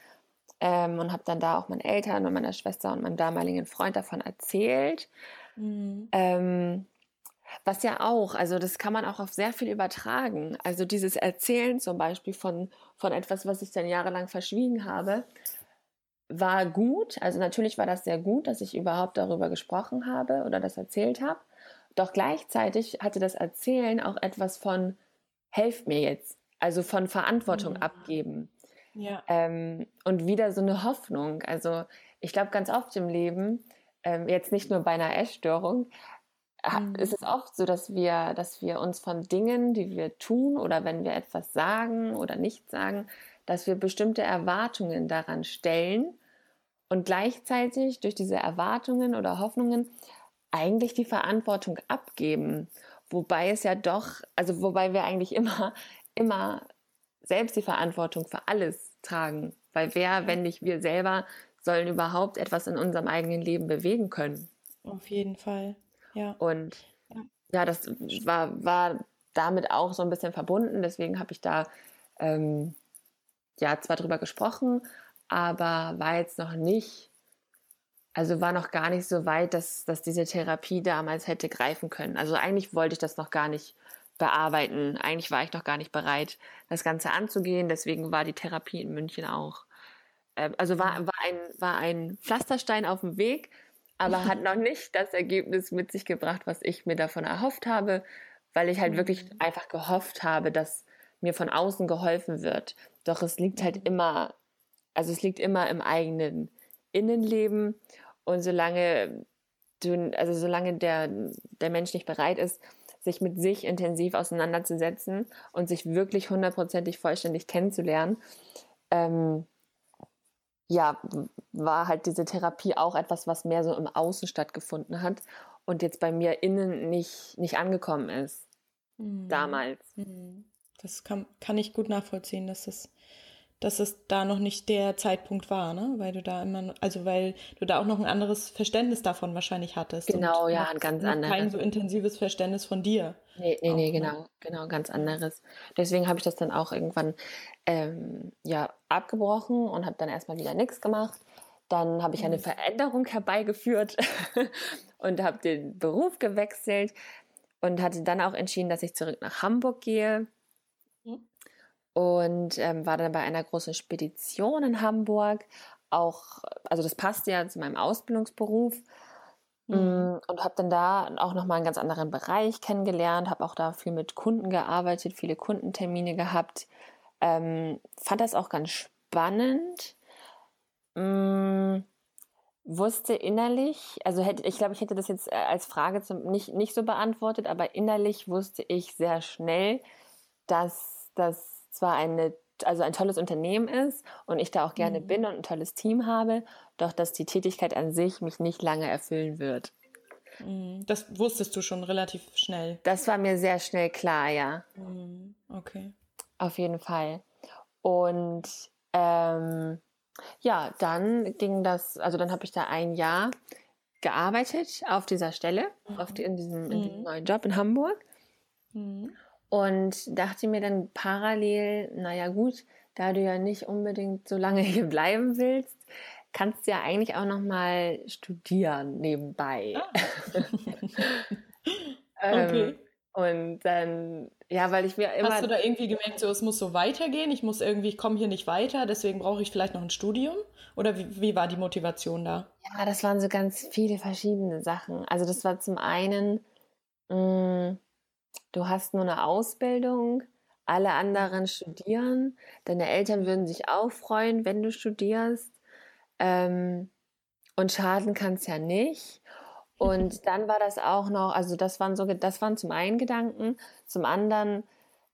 ähm, und habe dann da auch meinen Eltern und meiner Schwester und meinem damaligen Freund davon erzählt. Mhm. Ähm, was ja auch, also das kann man auch auf sehr viel übertragen. Also dieses Erzählen zum Beispiel von, von etwas, was ich dann jahrelang verschwiegen habe, war gut. Also natürlich war das sehr gut, dass ich überhaupt darüber gesprochen habe oder das erzählt habe. Doch gleichzeitig hatte das Erzählen auch etwas von, helft mir jetzt. Also von Verantwortung mhm. abgeben. Ja. Ähm, und wieder so eine Hoffnung. Also ich glaube ganz oft im Leben, ähm, jetzt nicht nur bei einer Essstörung, mhm. ist es oft so, dass wir, dass wir uns von Dingen, die wir tun oder wenn wir etwas sagen oder nicht sagen, dass wir bestimmte Erwartungen daran stellen und gleichzeitig durch diese Erwartungen oder Hoffnungen eigentlich die Verantwortung abgeben. Wobei es ja doch, also wobei wir eigentlich immer, immer selbst die Verantwortung für alles tragen. Weil wer, wenn nicht wir selber, sollen überhaupt etwas in unserem eigenen Leben bewegen können? Auf jeden Fall, ja. Und ja, ja das war, war damit auch so ein bisschen verbunden. Deswegen habe ich da ähm, ja zwar drüber gesprochen, aber war jetzt noch nicht, also war noch gar nicht so weit, dass, dass diese Therapie damals hätte greifen können. Also eigentlich wollte ich das noch gar nicht bearbeiten. Eigentlich war ich noch gar nicht bereit, das Ganze anzugehen. Deswegen war die Therapie in München auch. Äh, also war, war, ein, war ein Pflasterstein auf dem Weg, aber hat *laughs* noch nicht das Ergebnis mit sich gebracht, was ich mir davon erhofft habe, weil ich halt wirklich mhm. einfach gehofft habe, dass mir von außen geholfen wird. Doch es liegt halt mhm. immer, also es liegt immer im eigenen Innenleben und solange du, also solange der, der Mensch nicht bereit ist, sich mit sich intensiv auseinanderzusetzen und sich wirklich hundertprozentig vollständig kennenzulernen, ähm, ja, war halt diese Therapie auch etwas, was mehr so im Außen stattgefunden hat und jetzt bei mir innen nicht, nicht angekommen ist. Mhm. Damals. Mhm. Das kann, kann ich gut nachvollziehen, dass das dass es da noch nicht der Zeitpunkt war, ne? Weil du da immer, also weil du da auch noch ein anderes Verständnis davon wahrscheinlich hattest. Genau, ja, ein ganz anderes. Kein so intensives Verständnis von dir. Nee, nee, auch, nee, ne? genau, genau, ganz anderes. Deswegen habe ich das dann auch irgendwann ähm, ja abgebrochen und habe dann erstmal wieder nichts gemacht. Dann habe ich eine mhm. Veränderung herbeigeführt *laughs* und habe den Beruf gewechselt und hatte dann auch entschieden, dass ich zurück nach Hamburg gehe und ähm, war dann bei einer großen Spedition in Hamburg. Auch, also das passt ja zu meinem Ausbildungsberuf. Mhm. Mm, und habe dann da auch nochmal einen ganz anderen Bereich kennengelernt, habe auch da viel mit Kunden gearbeitet, viele Kundentermine gehabt. Ähm, fand das auch ganz spannend. Ähm, wusste innerlich, also hätte, ich glaube, ich hätte das jetzt äh, als Frage zum, nicht, nicht so beantwortet, aber innerlich wusste ich sehr schnell, dass das zwar eine, also ein tolles Unternehmen ist und ich da auch gerne mhm. bin und ein tolles Team habe, doch dass die Tätigkeit an sich mich nicht lange erfüllen wird. Mhm. Das wusstest du schon relativ schnell. Das war mir sehr schnell klar, ja. Mhm. Okay. Auf jeden Fall. Und ähm, ja, dann ging das, also dann habe ich da ein Jahr gearbeitet auf dieser Stelle, mhm. auf die, in, diesem, in diesem mhm. neuen Job in Hamburg. Mhm. Und dachte mir dann parallel, naja gut, da du ja nicht unbedingt so lange *laughs* hier bleiben willst, kannst du ja eigentlich auch noch mal studieren nebenbei. Ah. *laughs* okay. Ähm, und dann, ja, weil ich mir immer. Hast du da irgendwie gemerkt, so es muss so weitergehen, ich muss irgendwie, ich komme hier nicht weiter, deswegen brauche ich vielleicht noch ein Studium? Oder wie, wie war die Motivation da? Ja, das waren so ganz viele verschiedene Sachen. Also das war zum einen, mh, mm, du hast nur eine Ausbildung, alle anderen studieren, deine Eltern würden sich auch freuen, wenn du studierst. Ähm, und schaden kann es ja nicht. Und *laughs* dann war das auch noch, also das waren so, das waren zum einen Gedanken, zum anderen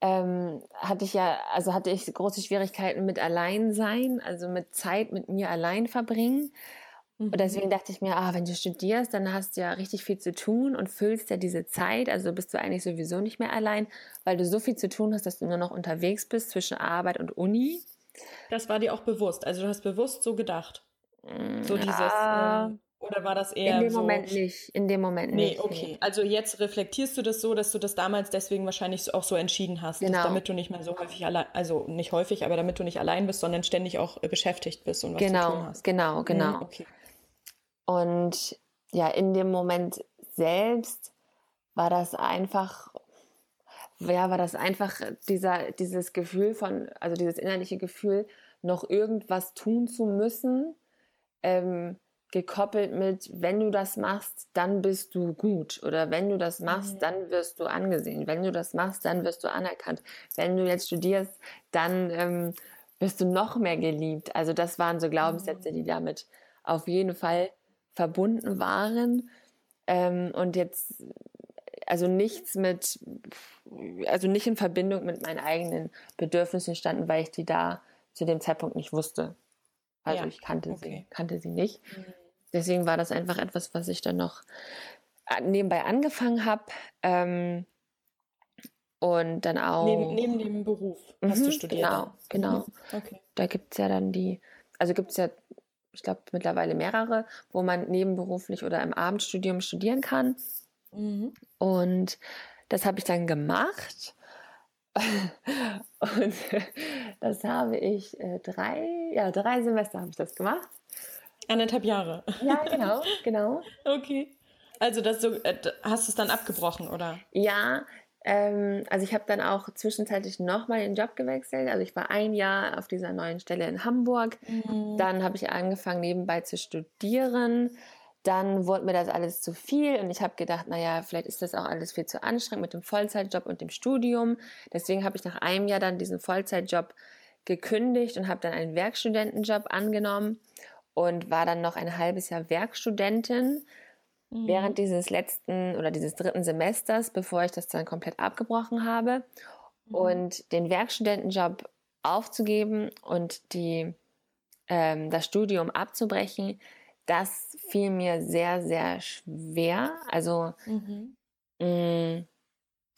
ähm, hatte ich ja, also hatte ich große Schwierigkeiten mit Alleinsein, also mit Zeit mit mir allein verbringen. Und mhm. deswegen dachte ich mir, ah, wenn du studierst, dann hast du ja richtig viel zu tun und füllst ja diese Zeit. Also bist du eigentlich sowieso nicht mehr allein, weil du so viel zu tun hast, dass du nur noch unterwegs bist zwischen Arbeit und Uni. Das war dir auch bewusst. Also du hast bewusst so gedacht. So mm, dieses ja. äh, Oder war das eher In dem so? Moment nicht. In dem Moment Nee, nicht. okay. Also jetzt reflektierst du das so, dass du das damals deswegen wahrscheinlich auch so entschieden hast, dass, Genau. damit du nicht mehr so häufig allein, also nicht häufig, aber damit du nicht allein bist, sondern ständig auch äh, beschäftigt bist und was zu tun Genau, hast. genau, genau. Mhm, okay. Und ja, in dem Moment selbst war das einfach, ja, war das einfach dieser, dieses Gefühl von, also dieses innerliche Gefühl, noch irgendwas tun zu müssen, ähm, gekoppelt mit, wenn du das machst, dann bist du gut. Oder wenn du das machst, Mhm. dann wirst du angesehen. Wenn du das machst, dann wirst du anerkannt. Wenn du jetzt studierst, dann ähm, wirst du noch mehr geliebt. Also das waren so Glaubenssätze, die damit auf jeden Fall verbunden waren. Ähm, und jetzt, also nichts mit, also nicht in Verbindung mit meinen eigenen Bedürfnissen standen, weil ich die da zu dem Zeitpunkt nicht wusste. Also Ja, ich kannte sie, okay. kannte sie nicht. Mhm. Deswegen war das einfach etwas, was ich dann noch äh, nebenbei angefangen habe. Ähm, und dann auch. Neben, neben dem Beruf hast Mhm, du studiert. Genau, genau. Mhm, Okay. Da gibt es ja dann die, also gibt es ja, ich glaube, mittlerweile mehrere, wo man nebenberuflich oder im Abendstudium studieren kann. Mhm. Und das habe ich dann gemacht. *laughs* Und das habe ich äh, drei, ja, drei Semester habe ich das gemacht. Anderthalb Jahre. Ja, *laughs* genau, genau. Okay. Also das so, äh, hast du es dann abgebrochen, oder? Ja, ähm, also ich habe dann auch zwischenzeitlich nochmal den Job gewechselt. Also ich war ein Jahr auf dieser neuen Stelle in Hamburg. Dann habe ich angefangen, nebenbei zu studieren. Dann wurde mir das alles zu viel und ich habe gedacht, naja, vielleicht ist das auch alles viel zu anstrengend mit dem Vollzeitjob und dem Studium. Deswegen habe ich nach einem Jahr dann diesen Vollzeitjob gekündigt und habe dann einen Werkstudentenjob angenommen und war dann noch ein halbes Jahr Werkstudentin Mhm. während dieses letzten oder dieses dritten Semesters, bevor ich das dann komplett abgebrochen habe. Mhm. Und den Werkstudentenjob aufzugeben und die, ähm, das Studium abzubrechen, das fiel mir sehr, sehr schwer. Also Mhm. mh,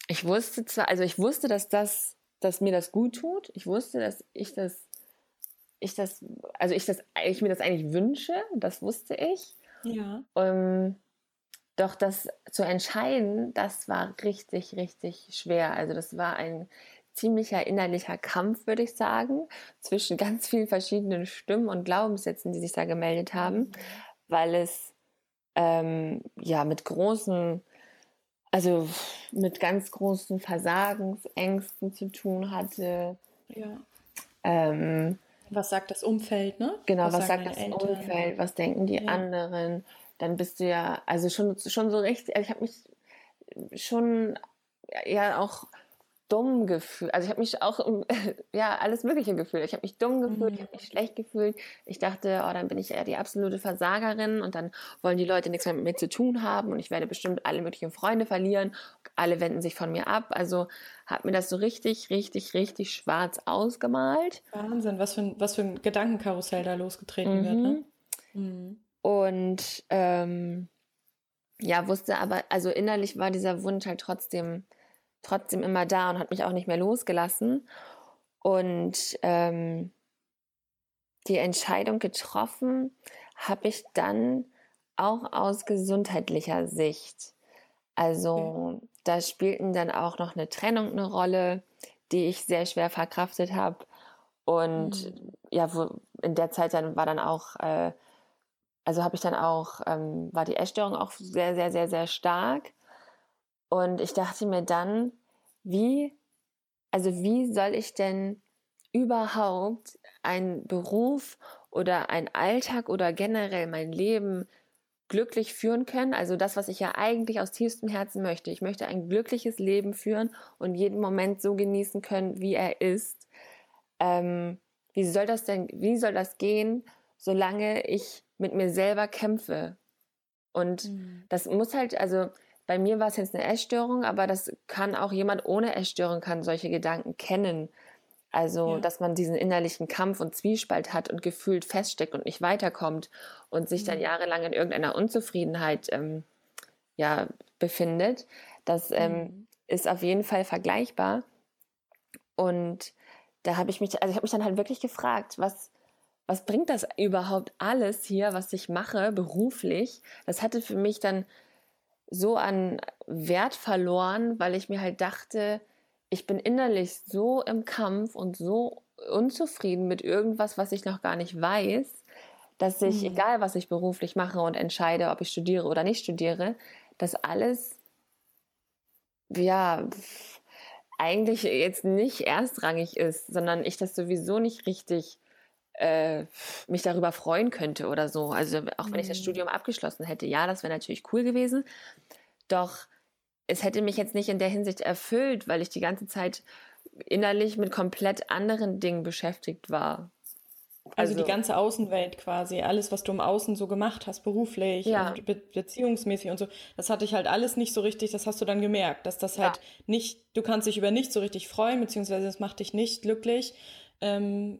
ich wusste zwar, also ich wusste, dass das, dass mir das gut tut. Ich wusste, dass ich das, ich das, also ich das, ich mir das eigentlich wünsche. Das wusste ich. Ja. Ähm, doch das zu entscheiden, das war richtig, richtig schwer. Also das war ein ziemlicher innerlicher Kampf, würde ich sagen, zwischen *laughs* ganz vielen verschiedenen Stimmen und Glaubenssätzen, die sich da gemeldet haben, weil es ähm, ja mit großen, also mit ganz großen Versagensängsten zu tun hatte. Ja. Ähm, Was sagt das Umfeld, ne? Genau, was, sagt deine das Eltern? Umfeld, was denken die Ja. anderen? Dann bist du ja, also schon, schon so richtig, also ich habe mich schon ja auch dumm gefühlt. Also ich habe mich auch, *laughs* ja, alles Mögliche gefühlt. Ich habe mich dumm gefühlt, ich habe mich schlecht gefühlt. Ich dachte, oh, dann bin ich ja die absolute Versagerin und dann wollen die Leute nichts mehr mit mir zu tun haben und ich werde bestimmt alle möglichen Freunde verlieren. Alle wenden sich von mir ab. Also hat mir das so richtig, richtig, richtig schwarz ausgemalt. Wahnsinn, was für ein, was für ein Gedankenkarussell da losgetreten wird, ne? Mhm. Und ähm, ja, wusste aber, also innerlich war dieser Wunsch halt trotzdem, trotzdem immer da und hat mich auch nicht mehr losgelassen. Und ähm, die Entscheidung getroffen habe ich dann auch aus gesundheitlicher Sicht. Also da spielten dann auch noch eine Trennung eine Rolle, die ich sehr schwer verkraftet habe. Und ja, wo, in der Zeit dann war dann auch, äh, also habe ich dann auch, ähm, war die Essstörung auch sehr, sehr, sehr, sehr stark. Und ich dachte mir dann, wie, also wie soll ich denn überhaupt einen Beruf oder einen Alltag oder generell mein Leben glücklich führen können. Also das, was ich ja eigentlich aus tiefstem Herzen möchte. Ich möchte ein glückliches Leben führen und jeden Moment so genießen können, wie er ist. Ähm, wie soll das denn, wie soll das gehen, solange ich mit mir selber kämpfe? Und Mhm. das muss halt, also bei mir war es jetzt eine Essstörung, aber das kann auch jemand ohne Essstörung kann solche Gedanken kennen. Also, Ja. dass man diesen innerlichen Kampf und Zwiespalt hat und gefühlt feststeckt und nicht weiterkommt und sich dann Mhm. jahrelang in irgendeiner Unzufriedenheit ähm, ja, befindet. Das ähm, Mhm. ist auf jeden Fall vergleichbar. Und da habe ich mich, also ich habe mich dann halt wirklich gefragt, was, was bringt das überhaupt alles hier, was ich mache beruflich? Das hatte für mich dann so an Wert verloren, weil ich mir halt dachte, ich bin innerlich so im Kampf und so unzufrieden mit irgendwas, was ich noch gar nicht weiß, dass ich, mhm. egal was ich beruflich mache und entscheide, ob ich studiere oder nicht studiere, dass alles, ja, eigentlich jetzt nicht erstrangig ist, sondern ich das sowieso nicht richtig äh, mich darüber freuen könnte oder so. Also auch wenn ich das mhm. Studium abgeschlossen hätte, ja, das wäre natürlich cool gewesen. Doch es hätte mich jetzt nicht in der Hinsicht erfüllt, weil ich die ganze Zeit innerlich mit komplett anderen Dingen beschäftigt war. Also, also, die ganze Außenwelt quasi, alles, was du im Außen so gemacht hast, beruflich ja. und be beziehungsmäßig und so, das hatte ich halt alles nicht so richtig, das hast du dann gemerkt, dass das halt nicht, du kannst dich über nichts so richtig freuen, beziehungsweise das macht dich nicht glücklich, ähm,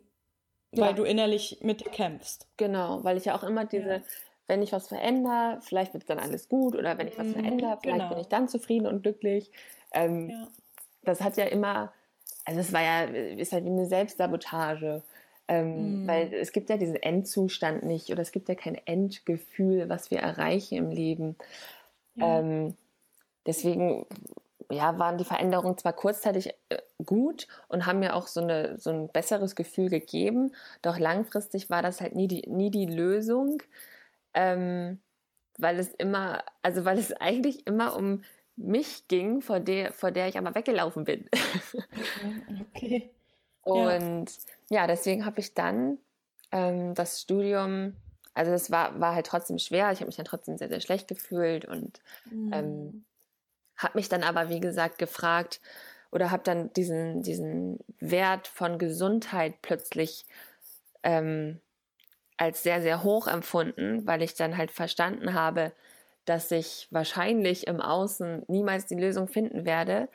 weil du innerlich mit dir kämpfst. Genau, weil ich ja auch immer diese, ja. wenn ich was verändere, vielleicht wird dann alles gut oder wenn ich was mhm, verändere, vielleicht genau. bin ich dann zufrieden und glücklich. Ähm, ja. Das hat ja immer, also es war ja, ist halt wie eine Selbstsabotage. Ähm, mhm. Weil es gibt ja diesen Endzustand nicht oder es gibt ja kein Endgefühl, was wir erreichen im Leben. Ähm, deswegen ja, waren die Veränderungen zwar kurzzeitig äh, gut und haben mir auch so, eine, so ein besseres Gefühl gegeben, doch langfristig war das halt nie die, nie die Lösung, ähm, weil es immer, also weil es *laughs* eigentlich immer um mich ging, vor der, vor der ich aber weggelaufen bin. okay. *laughs* Und ja, ja deswegen habe ich dann ähm, das Studium, also es war, war halt trotzdem schwer, ich habe mich dann trotzdem sehr, sehr schlecht gefühlt und mhm. ähm, habe mich dann aber, wie gesagt, gefragt oder habe dann diesen, diesen Wert von Gesundheit plötzlich ähm, als sehr, sehr hoch empfunden, weil ich dann halt verstanden habe, dass ich wahrscheinlich im Außen niemals die Lösung finden werde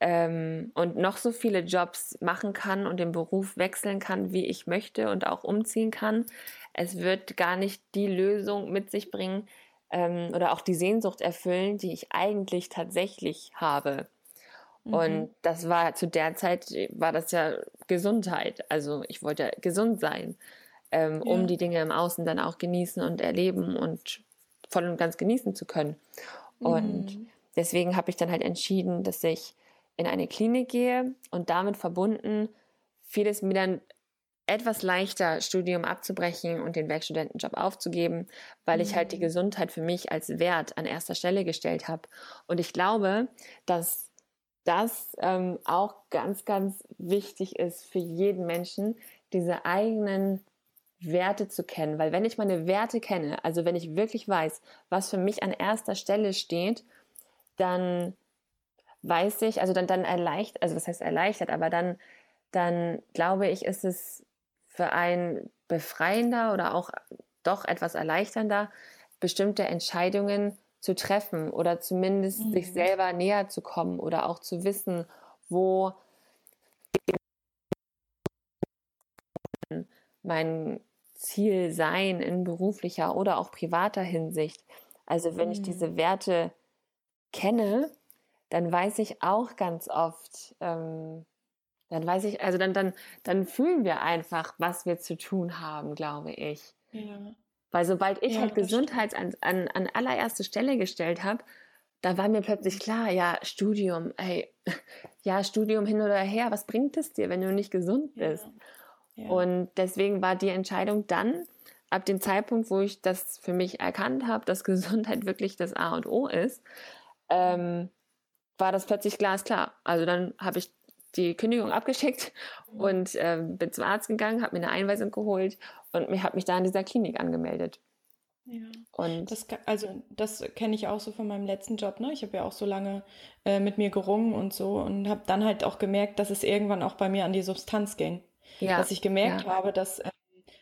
ähm, und noch so viele Jobs machen kann und den Beruf wechseln kann, wie ich möchte und auch umziehen kann. Es wird gar nicht die Lösung mit sich bringen, ähm, oder auch die Sehnsucht erfüllen, die ich eigentlich tatsächlich habe. Mhm. Und das war zu der Zeit, war das ja Gesundheit. Also ich wollte gesund sein, ähm, ja. um die Dinge im Außen dann auch genießen und erleben und voll und ganz genießen zu können. Und mhm. deswegen habe ich dann halt entschieden, dass ich in eine Klinik gehe und damit verbunden fiel es mir dann etwas leichter, Studium abzubrechen und den Werkstudentenjob aufzugeben, weil ich halt die mhm. Gesundheit für mich als Wert an erster Stelle gestellt habe. Und ich glaube, dass das ähm, auch ganz, ganz wichtig ist für jeden Menschen, diese eigenen Werte zu kennen. Weil wenn ich meine Werte kenne, also wenn ich wirklich weiß, was für mich an erster Stelle steht, dann weiß ich, also dann, dann erleichtert, also was heißt erleichtert, aber dann, dann glaube ich, ist es für einen befreiender oder auch doch etwas erleichternder, bestimmte Entscheidungen zu treffen oder zumindest mhm. sich selber näher zu kommen oder auch zu wissen, wo mein Ziel sein in beruflicher oder auch privater Hinsicht. Also wenn mhm. ich diese Werte kenne, dann weiß ich auch ganz oft, ähm, dann weiß ich, also dann, dann, dann fühlen wir einfach, was wir zu tun haben, glaube ich. Ja. Weil sobald ich ja, halt Gesundheit an, an, an allererste Stelle gestellt habe, da war mir plötzlich klar, ja, Studium, ey, *laughs* ja, Studium hin oder her, was bringt es dir, wenn du nicht gesund bist? Ja. Ja. Und deswegen war die Entscheidung dann, ab dem Zeitpunkt, wo ich das für mich erkannt habe, dass *laughs* Gesundheit wirklich das A und O ist, ähm, war das plötzlich glasklar. Also dann habe ich die Kündigung abgeschickt und äh, bin zum Arzt gegangen, habe mir eine Einweisung geholt und mir habe mich da in dieser Klinik angemeldet. Ja. Und das, also das kenne ich auch so von meinem letzten Job. Ne? Ich habe ja auch so lange äh, mit mir gerungen und so und habe dann halt auch gemerkt, dass es irgendwann auch bei mir an die Substanz ging. Ja. Dass ich gemerkt ja. habe, dass, äh,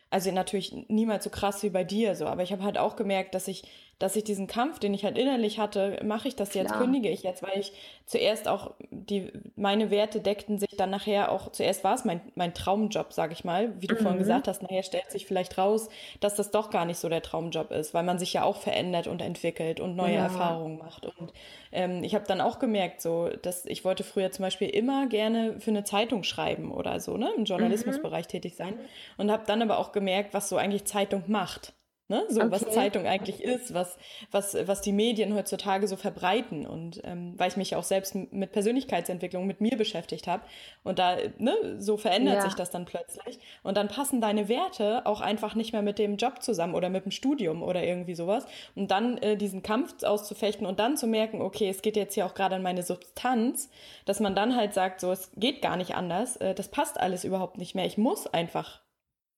also natürlich niemals so krass wie bei dir so, aber ich habe halt auch gemerkt, dass ich dass ich diesen Kampf, den ich halt innerlich hatte, mache ich das jetzt, Klar. kündige ich jetzt, weil ich zuerst auch die, meine Werte deckten sich dann nachher auch, zuerst war es mein, mein Traumjob, sag ich mal, wie du mhm. vorhin gesagt hast, nachher stellt sich vielleicht raus, dass das doch gar nicht so der Traumjob ist, weil man sich ja auch verändert und entwickelt und neue ja. Erfahrungen macht. Und ähm, ich habe dann auch gemerkt, so, dass ich wollte früher zum Beispiel immer gerne für eine Zeitung schreiben oder so, ne, im Journalismusbereich mhm. tätig sein und habe dann aber auch gemerkt, was so eigentlich Zeitung macht. Ne? So, okay. was Zeitung eigentlich ist, was, was, was die Medien heutzutage so verbreiten. Und ähm, weil ich mich auch selbst mit Persönlichkeitsentwicklung mit mir beschäftigt habe. Und da, ne, so verändert ja. sich das dann plötzlich. Und dann passen deine Werte auch einfach nicht mehr mit dem Job zusammen oder mit dem Studium oder irgendwie sowas. Und dann äh, diesen Kampf auszufechten und dann zu merken, okay, es geht jetzt hier auch gerade an meine Substanz, dass man dann halt sagt, so, es geht gar nicht anders, äh, das passt alles überhaupt nicht mehr. Ich muss einfach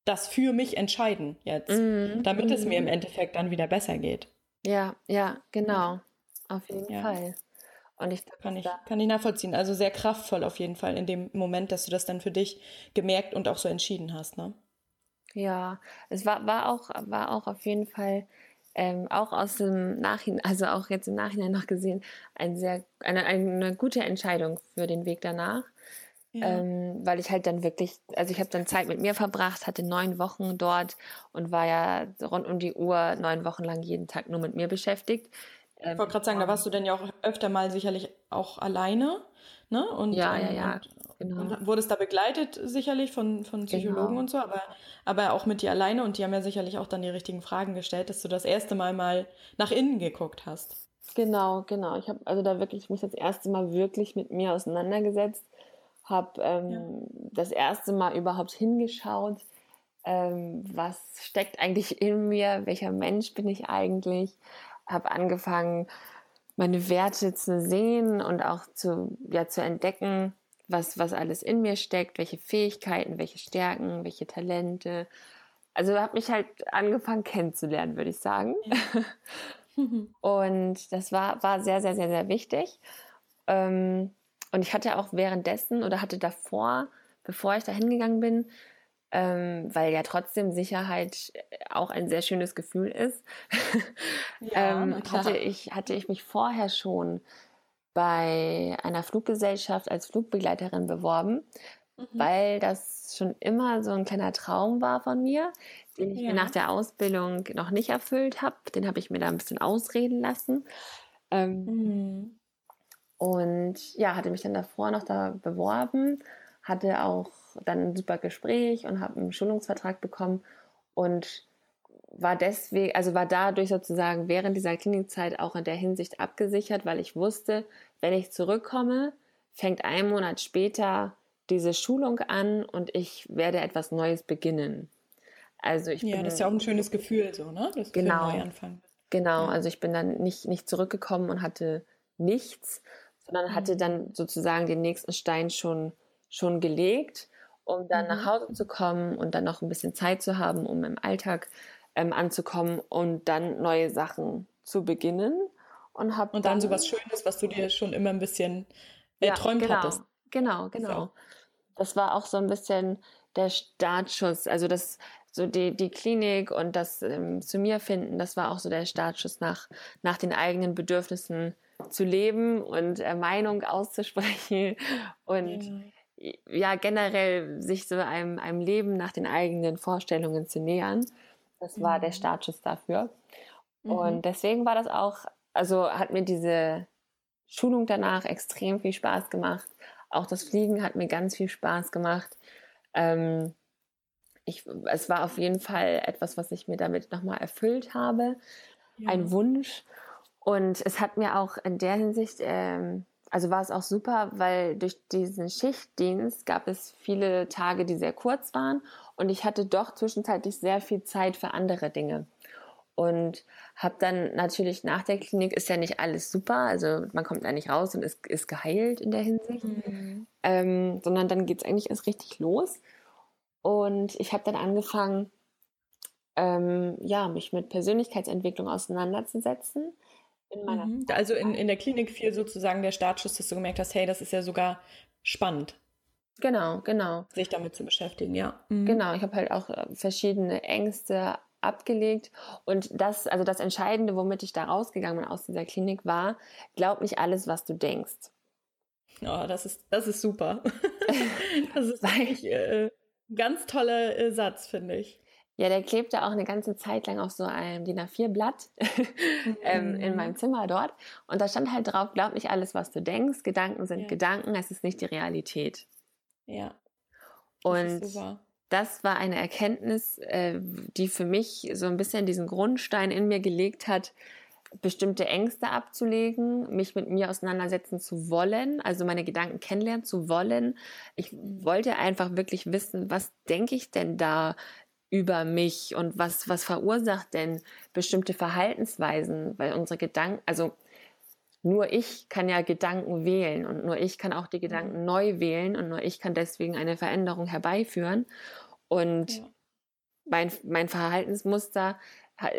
das für mich entscheiden jetzt, mhm. damit es mir im mhm. Endeffekt dann wieder besser geht. Ja, ja, genau. Auf jeden ja. Fall. Und ich kann ich, kann ich nachvollziehen. Also sehr kraftvoll auf jeden Fall in dem Moment, dass du das dann für dich gemerkt und auch so entschieden hast, ne? Ja, es war, war auch, war auch auf jeden Fall ähm, auch aus dem Nachhinein, also auch jetzt im Nachhinein noch gesehen, ein sehr, eine, eine gute Entscheidung für den Weg danach. Ja. Ähm, weil ich halt dann wirklich, also ich habe dann Zeit mit mir verbracht, hatte neun Wochen dort und war ja rund um die Uhr neun Wochen lang jeden Tag nur mit mir beschäftigt. Ähm, ich wollte gerade sagen, da warst du dann ja auch öfter mal sicherlich auch alleine, ne? Und, ja, ja, ja. Und, genau. und wurdest da begleitet sicherlich von, von Psychologen genau. und so, aber, aber auch mit dir alleine und die haben ja sicherlich auch dann die richtigen Fragen gestellt, dass du das erste Mal mal nach innen geguckt hast. Genau, genau. Ich habe also da wirklich mich das erste Mal wirklich mit mir auseinandergesetzt habe ähm, ja. das erste Mal überhaupt hingeschaut, ähm, was steckt eigentlich in mir, welcher Mensch bin ich eigentlich, habe angefangen, meine Werte zu sehen und auch zu, ja, zu entdecken, was, was alles in mir steckt, welche Fähigkeiten, welche Stärken, welche Talente. Also habe mich halt angefangen kennenzulernen, würde ich sagen. Ja. *laughs* und das war, war sehr, sehr, sehr, sehr wichtig. Ähm, und ich hatte auch währenddessen oder hatte davor, bevor ich da hingegangen bin, ähm, weil ja trotzdem Sicherheit auch ein sehr schönes Gefühl ist, *laughs* ja, ähm, hatte, ich, hatte ich mich vorher schon bei einer Fluggesellschaft als Flugbegleiterin beworben, mhm. weil das schon immer so ein kleiner Traum war von mir, den ich ja. mir nach der Ausbildung noch nicht erfüllt habe. Den habe ich mir da ein bisschen ausreden lassen. Ähm, mhm. Und ja, hatte mich dann davor noch da beworben, hatte auch dann ein super Gespräch und habe einen Schulungsvertrag bekommen und war deswegen, also war dadurch sozusagen während dieser Klinikzeit auch in der Hinsicht abgesichert, weil ich wusste, wenn ich zurückkomme, fängt ein Monat später diese Schulung an und ich werde etwas Neues beginnen. Also ich ja, bin, das ist ja auch ein schönes Gefühl, so, ne? Das genau, Neuanfang. Genau, also ich bin dann nicht, nicht zurückgekommen und hatte nichts, sondern hatte mhm. dann sozusagen den nächsten Stein schon, schon gelegt, um dann mhm. nach Hause zu kommen und dann noch ein bisschen Zeit zu haben, um im Alltag ähm, anzukommen und dann neue Sachen zu beginnen. Und, hab und dann, dann so was Schönes, was du dir schon immer ein bisschen erträumt ja, genau, hattest. Genau, genau. Das war auch so ein bisschen der Startschuss. Also das, so die, die Klinik und das ähm, zu mir finden, das war auch so der Startschuss nach, nach den eigenen Bedürfnissen zu leben und äh, Meinung auszusprechen *laughs* und ja. ja. generell sich so einem, einem Leben nach den eigenen Vorstellungen zu nähern. Das war mhm. der Startschuss dafür. Mhm. Und deswegen war das auch, also hat mir diese Schulung danach extrem viel Spaß gemacht. Auch das Fliegen hat mir ganz viel Spaß gemacht. Ähm, ich, es war auf jeden Fall etwas, was ich mir damit nochmal erfüllt habe. Ja. Ein Wunsch. Und es hat mir auch in der Hinsicht, ähm, also war es auch super, weil durch diesen Schichtdienst gab es viele Tage, die sehr kurz waren und ich hatte doch zwischenzeitlich sehr viel Zeit für andere Dinge. Und habe dann natürlich nach der Klinik ist ja nicht alles super, also man kommt da nicht raus und ist, ist geheilt in der Hinsicht, mhm. ähm, sondern dann geht es eigentlich erst richtig los. Und ich habe dann angefangen, ähm, ja, mich mit Persönlichkeitsentwicklung auseinanderzusetzen in meiner mhm. Also in, in der Klinik fiel sozusagen der Startschuss, dass du gemerkt hast, hey, das ist ja sogar spannend. Genau, genau. Sich damit zu beschäftigen, ja. Mhm. Genau, ich habe halt auch äh, verschiedene Ängste abgelegt. Und das, also das Entscheidende, womit ich da rausgegangen bin aus dieser Klinik, war, glaub nicht alles, was du denkst. Oh, das ist, das ist super. *laughs* das ist eigentlich äh, ein ganz toller äh, Satz, finde ich. Ja, der klebte auch eine ganze Zeit lang auf so einem DIN A4-Blatt *laughs* ähm, in meinem Zimmer dort. Und da stand halt drauf, glaub nicht alles, was du denkst. Gedanken sind ja. Gedanken, es ist nicht die Realität. Ja. Und das war eine Erkenntnis, äh, die für mich so ein bisschen diesen Grundstein in mir gelegt hat, bestimmte Ängste abzulegen, mich mit mir auseinandersetzen zu wollen, also meine Gedanken kennenlernen zu wollen. Ich wollte einfach wirklich wissen, was denke ich denn da über mich und was, was verursacht denn bestimmte Verhaltensweisen, weil unsere Gedanken, also nur ich kann ja Gedanken wählen und nur ich kann auch die Gedanken mhm. neu wählen und nur ich kann deswegen eine Veränderung herbeiführen. Und ja. mein, mein Verhaltensmuster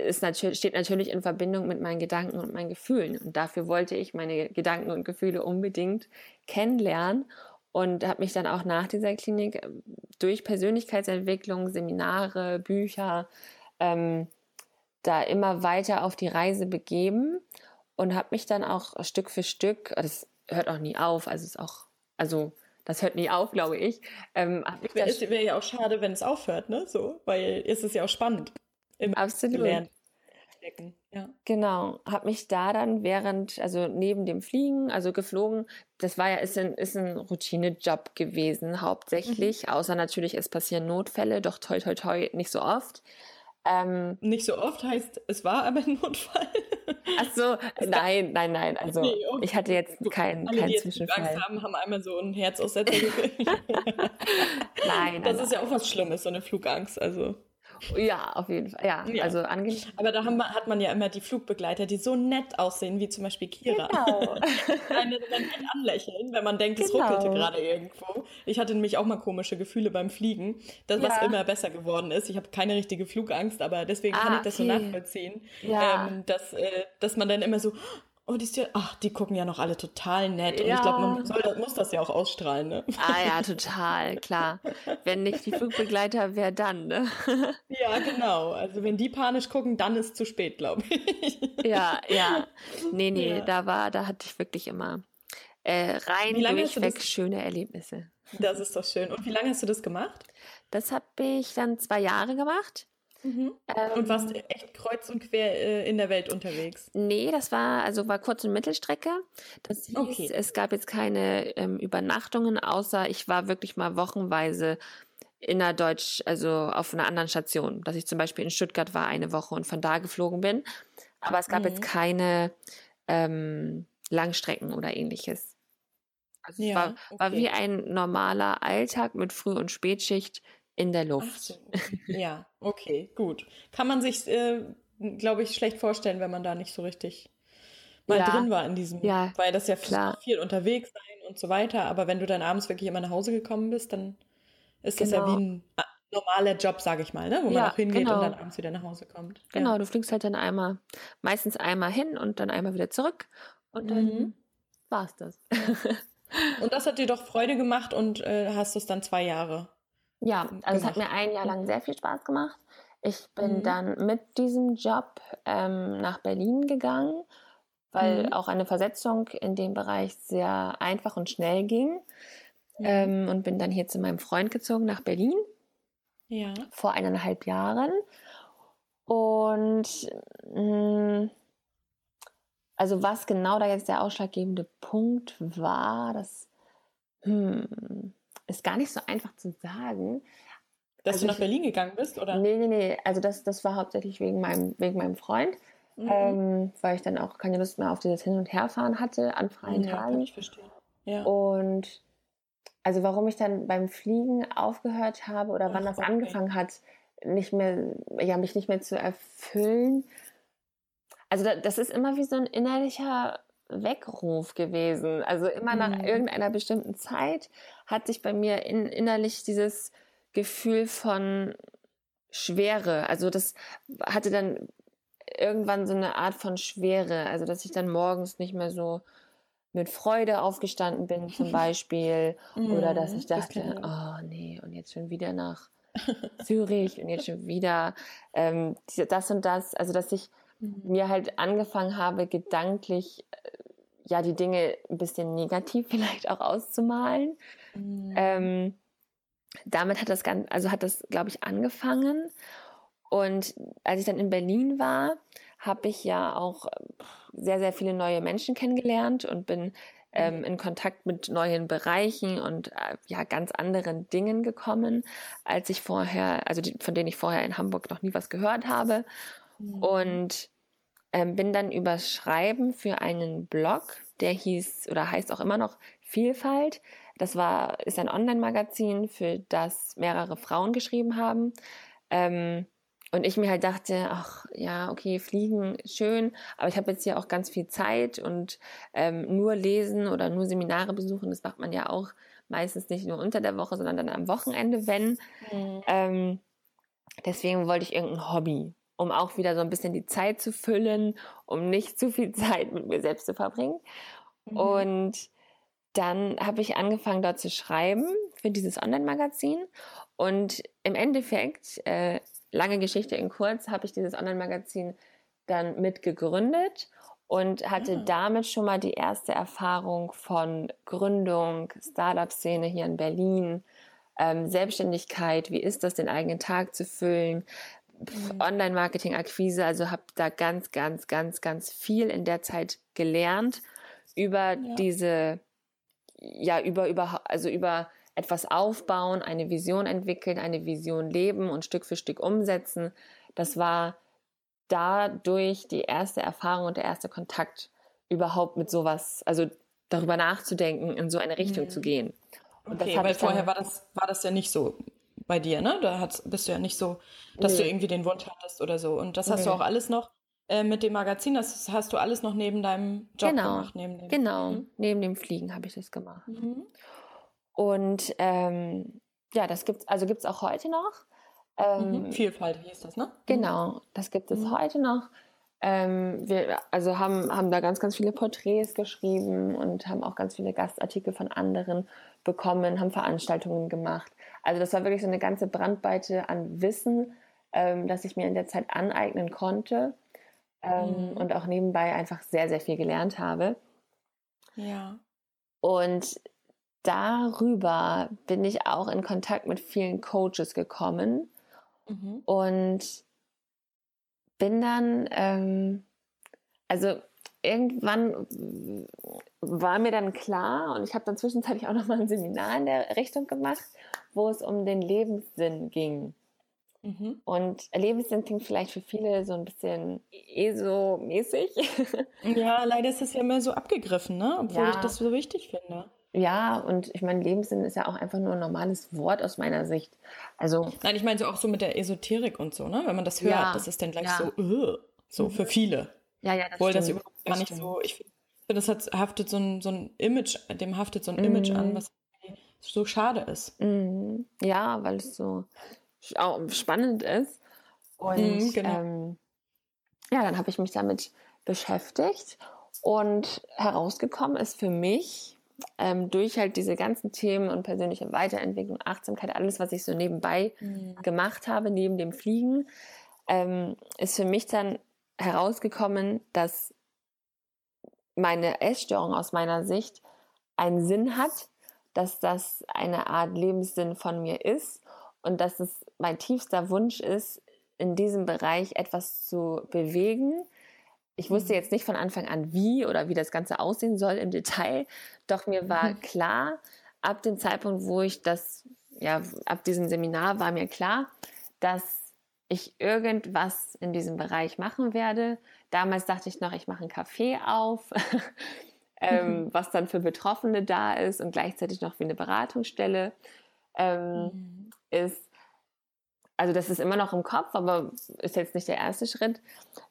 ist natürlich, steht natürlich in Verbindung mit meinen Gedanken und meinen Gefühlen. Und dafür wollte ich meine Gedanken und Gefühle unbedingt kennenlernen und habe mich dann auch nach dieser Klinik ähm, durch Persönlichkeitsentwicklung, Seminare, Bücher ähm, da immer weiter auf die Reise begeben und habe mich dann auch Stück für Stück, das hört auch nie auf, also ist auch, also das hört nie auf, glaube ich. Ähm, es wäre ja auch schade, wenn es aufhört, ne? So, weil es ist ja auch spannend. Absolut. Gelernt stecken. Ja. Genau, habe mich da dann während, also neben dem Fliegen, also geflogen, das war ja, ist ein, ist ein Routinejob gewesen, hauptsächlich, mhm. außer natürlich, es passieren Notfälle, doch toi toi toi nicht so oft. Ähm, nicht so oft heißt, es war aber ein Notfall. Ach so, *laughs* nein, nein, nein. Also nee, okay. ich hatte jetzt keinen Alle, keinen die Zwischenfall. Angst haben, haben einmal so einen Herzaussetzer *laughs* gekriegt. nein, das nein, ist ja auch was Schlimmes, so eine Flugangst. Also ja, auf jeden Fall. Ja, ja. also angenehm. Aber da haben, hat man ja immer die Flugbegleiter, die so nett aussehen, wie zum Beispiel Kira. Genau. *laughs* Eine dann anlächeln, wenn man denkt, es genau. ruckelte gerade irgendwo. Ich hatte nämlich auch mal komische Gefühle beim Fliegen, das, was ja. immer besser geworden ist. Ich habe keine richtige Flugangst, aber deswegen ah, kann ich das okay. so nachvollziehen, ja. ähm, dass, äh, dass man dann immer so, Oh, die ja, ach, die gucken ja noch alle total nett. Und ja. ich glaube, man soll, muss das ja auch ausstrahlen, ne? Ah ja, *laughs* total, klar. Wenn nicht die Flugbegleiter, wer dann, ne? *laughs* Ja, genau. Also wenn die panisch gucken, dann ist es zu spät, glaube ich. Ja, ja. Nee, nee, ja. da war, da hatte ich wirklich immer äh, rein durchweg schöne Erlebnisse. Das ist doch schön. Und wie lange hast du das gemacht? Das habe ich dann zwei Jahre gemacht. Mhm. Ähm, und warst echt kreuz und quer äh, in der Welt unterwegs? Nee, das war, also war kurz und Mittelstrecke. Das hieß, okay. es gab jetzt keine ähm, Übernachtungen, außer ich war wirklich mal wochenweise innerdeutsch, also auf einer anderen Station, dass ich zum Beispiel in Stuttgart war eine Woche und von da geflogen bin. Aber es gab mhm. jetzt keine ähm, Langstrecken oder ähnliches. Also ja, es war, okay. war wie ein normaler Alltag mit Früh- und Spätschicht in der Luft. So. *laughs* Ja, okay, gut. Kann man sich, äh, glaube ich, schlecht vorstellen, wenn man da nicht so richtig mal ja. drin war in diesem, ja, weil das ja klar. viel unterwegs sein und so weiter. Aber wenn du dann abends wirklich immer nach Hause gekommen bist, dann ist das genau. ja wie ein normaler Job, sage ich mal, ne? wo ja, man auch hingeht genau. und dann abends wieder nach Hause kommt. Genau, du fliegst halt dann einmal, meistens einmal hin und dann einmal wieder zurück und dann mhm. es das. *laughs* und das hat dir doch Freude gemacht und äh, hast es dann zwei Jahre ja, also es hat mir ein Jahr lang sehr viel Spaß gemacht. Ich bin mhm. dann mit diesem Job ähm, nach Berlin gegangen, weil mhm. auch eine Versetzung in dem Bereich sehr einfach und schnell ging. Mhm. Ähm, und bin dann hier zu meinem Freund gezogen nach Berlin. Ja. Vor eineinhalb Jahren. Und mh, mm, also was genau da jetzt der ausschlaggebende Punkt war, das hm, ist gar nicht so einfach zu sagen. Dass also du nach ich, Berlin gegangen bist, oder? Nee, nee, nee. Also das, das war hauptsächlich wegen meinem, wegen meinem Freund. Mhm. Ähm, weil ich dann auch keine Lust mehr auf dieses Hin- und Herfahren hatte an freien ja, Tagen. Kann ich verstehen. Ja. Und also warum ich dann beim Fliegen aufgehört habe oder Ach, wann das okay. angefangen hat, nicht mehr, ja, mich nicht mehr zu erfüllen. Also das ist immer wie so ein innerlicher Weckruf gewesen. Also immer nach mhm. irgendeiner bestimmten Zeit hat sich bei mir in, innerlich dieses Gefühl von Schwere, also das hatte dann irgendwann so eine Art von Schwere, also dass ich dann morgens nicht mehr so mit Freude aufgestanden bin zum *laughs* Beispiel mhm, oder dass ich dachte, das oh nee, und jetzt schon wieder nach Zürich und jetzt schon wieder ähm, das und das. Also, dass ich mhm. Mir halt angefangen habe, gedanklich äh, ja die Dinge ein bisschen negativ *laughs* vielleicht auch auszumalen. Mhm. Ähm, damit hat das ganz, also hat das, glaube ich, angefangen. Und als ich dann in Berlin war, habe ich ja auch sehr, sehr viele neue Menschen kennengelernt und bin ähm, in Kontakt mit neuen Bereichen und äh, ja ganz anderen Dingen gekommen, als ich vorher, also die, von denen ich vorher in Hamburg noch nie was gehört habe. Mhm. Und ähm, bin dann über Schreiben für einen Blog, der hieß oder heißt auch immer noch Vielfalt. Das war, ist ein Online-Magazin, für das mehrere Frauen geschrieben haben. Ähm, und ich mir halt dachte, ach ja, okay, fliegen schön, aber ich habe jetzt hier auch ganz viel Zeit und ähm, nur lesen oder nur Seminare besuchen, das macht man ja auch meistens nicht nur unter der Woche, sondern dann am Wochenende, wenn. Mhm. Ähm, deswegen wollte ich irgendein Hobby, um auch wieder so ein bisschen die Zeit zu füllen, um nicht zu viel *laughs* Zeit mit mir selbst zu verbringen. Mhm. Und dann habe ich angefangen, dort zu schreiben für dieses Online-Magazin. Und im Endeffekt äh, lange Geschichte in kurz, habe ich dieses Online-Magazin dann mitgegründet und hatte ja. Ah. damit schon mal die erste Erfahrung von Gründung, Startup-Szene hier in Berlin, ähm, Selbstständigkeit, wie ist das, den eigenen Tag zu füllen. Online-Marketing-Akquise, also habe da ganz, ganz, ganz, ganz viel in der Zeit gelernt über ja. diese, ja, über, über, also über etwas aufbauen, eine Vision entwickeln, eine Vision leben und Stück für Stück umsetzen. Das war dadurch die erste Erfahrung und der erste Kontakt überhaupt mit sowas, also darüber nachzudenken, in so eine Richtung mhm. zu gehen. Und okay, weil vorher war das, war das ja nicht so bei dir, ne? Da hast, bist du ja nicht so, dass nee. du irgendwie den Wunsch hattest oder so. Und das hast nee. du auch alles noch äh, mit dem Magazin, das hast du alles noch neben deinem Job genau. gemacht. Neben dem, genau, mhm. neben dem Fliegen habe ich das gemacht. Mhm. Und ähm, ja, das gibt's, also gibt es auch heute noch. Ähm, mhm. Vielfalt hieß das, ne? Genau, das gibt es mhm. heute noch. Ähm, wir also haben, haben da ganz, ganz viele Porträts geschrieben und haben auch ganz viele Gastartikel von anderen bekommen, haben Veranstaltungen gemacht. Also das war wirklich so eine ganze Brandweite an Wissen, ähm, das ich mir in der Zeit aneignen konnte ähm, mhm. und auch nebenbei einfach sehr, sehr viel gelernt habe. Ja. Und darüber bin ich auch in Kontakt mit vielen Coaches gekommen mhm. und bin dann, ähm, also irgendwann war mir dann klar und ich habe dann zwischenzeitlich auch noch mal ein Seminar in der Richtung gemacht, wo es um den Lebenssinn ging. Mhm. Und Lebenssinn klingt vielleicht für viele so ein bisschen ESO-mäßig. *laughs* Ja, leider ist es ja immer so abgegriffen, ne? obwohl ja. ich das so wichtig finde. Ja, und ich meine, Lebenssinn ist ja auch einfach nur ein normales Wort aus meiner Sicht. Also Nein, ich meine so auch so mit der Esoterik und so, ne? Wenn man das hört, ja, das ist dann gleich ja. so, uh, so mhm. für viele. Ja, ja, das Obwohl stimmt. das überhaupt gar nicht so, ich finde, das hat, haftet so ein, so ein Image, dem haftet so ein mhm. Image an, was so schade ist. Mhm. Ja, weil es so spannend ist. Und mhm, genau. ähm, ja, dann habe ich mich damit beschäftigt und herausgekommen ist für mich, ähm, durch halt diese ganzen Themen und persönliche Weiterentwicklung, Achtsamkeit, alles, was ich so nebenbei mhm. gemacht habe, neben dem Fliegen, ähm, ist für mich dann herausgekommen, dass meine Essstörung aus meiner Sicht einen Sinn hat, dass das eine Art Lebenssinn von mir ist und dass es mein tiefster Wunsch ist, in diesem Bereich etwas zu bewegen, ich wusste mhm. jetzt nicht von Anfang an, wie oder wie das Ganze aussehen soll im Detail, doch mir war mhm. klar, ab dem Zeitpunkt, wo ich das, ja, ab diesem Seminar war mir klar, dass ich irgendwas in diesem Bereich machen werde. Damals dachte ich noch, ich mache ein Café auf, *laughs* ähm, mhm. was dann für Betroffene da ist und gleichzeitig noch wie eine Beratungsstelle ähm, mhm. ist. Also das ist immer noch im Kopf, aber ist jetzt nicht der erste Schritt.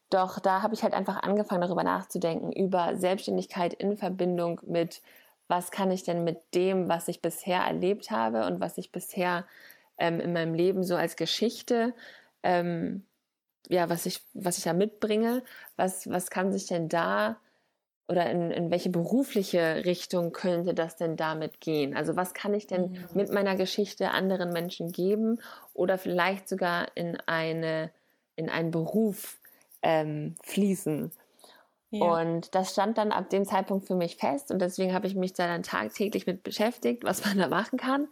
Doch da habe ich halt einfach angefangen, darüber nachzudenken, über Selbstständigkeit in Verbindung mit, was kann ich denn mit dem, was ich bisher erlebt habe und was ich bisher ähm, in meinem Leben so als Geschichte, ähm, ja, was ich, was ich da mitbringe, was, was kann sich denn da oder in, in welche berufliche Richtung könnte das denn damit gehen? Also was kann ich denn mhm. mit meiner Geschichte anderen Menschen geben oder vielleicht sogar in eine in einen Beruf ähm, fließen? Ja. Und das stand dann ab dem Zeitpunkt für mich fest und deswegen habe ich mich da dann tagtäglich mit beschäftigt, was man da machen kann.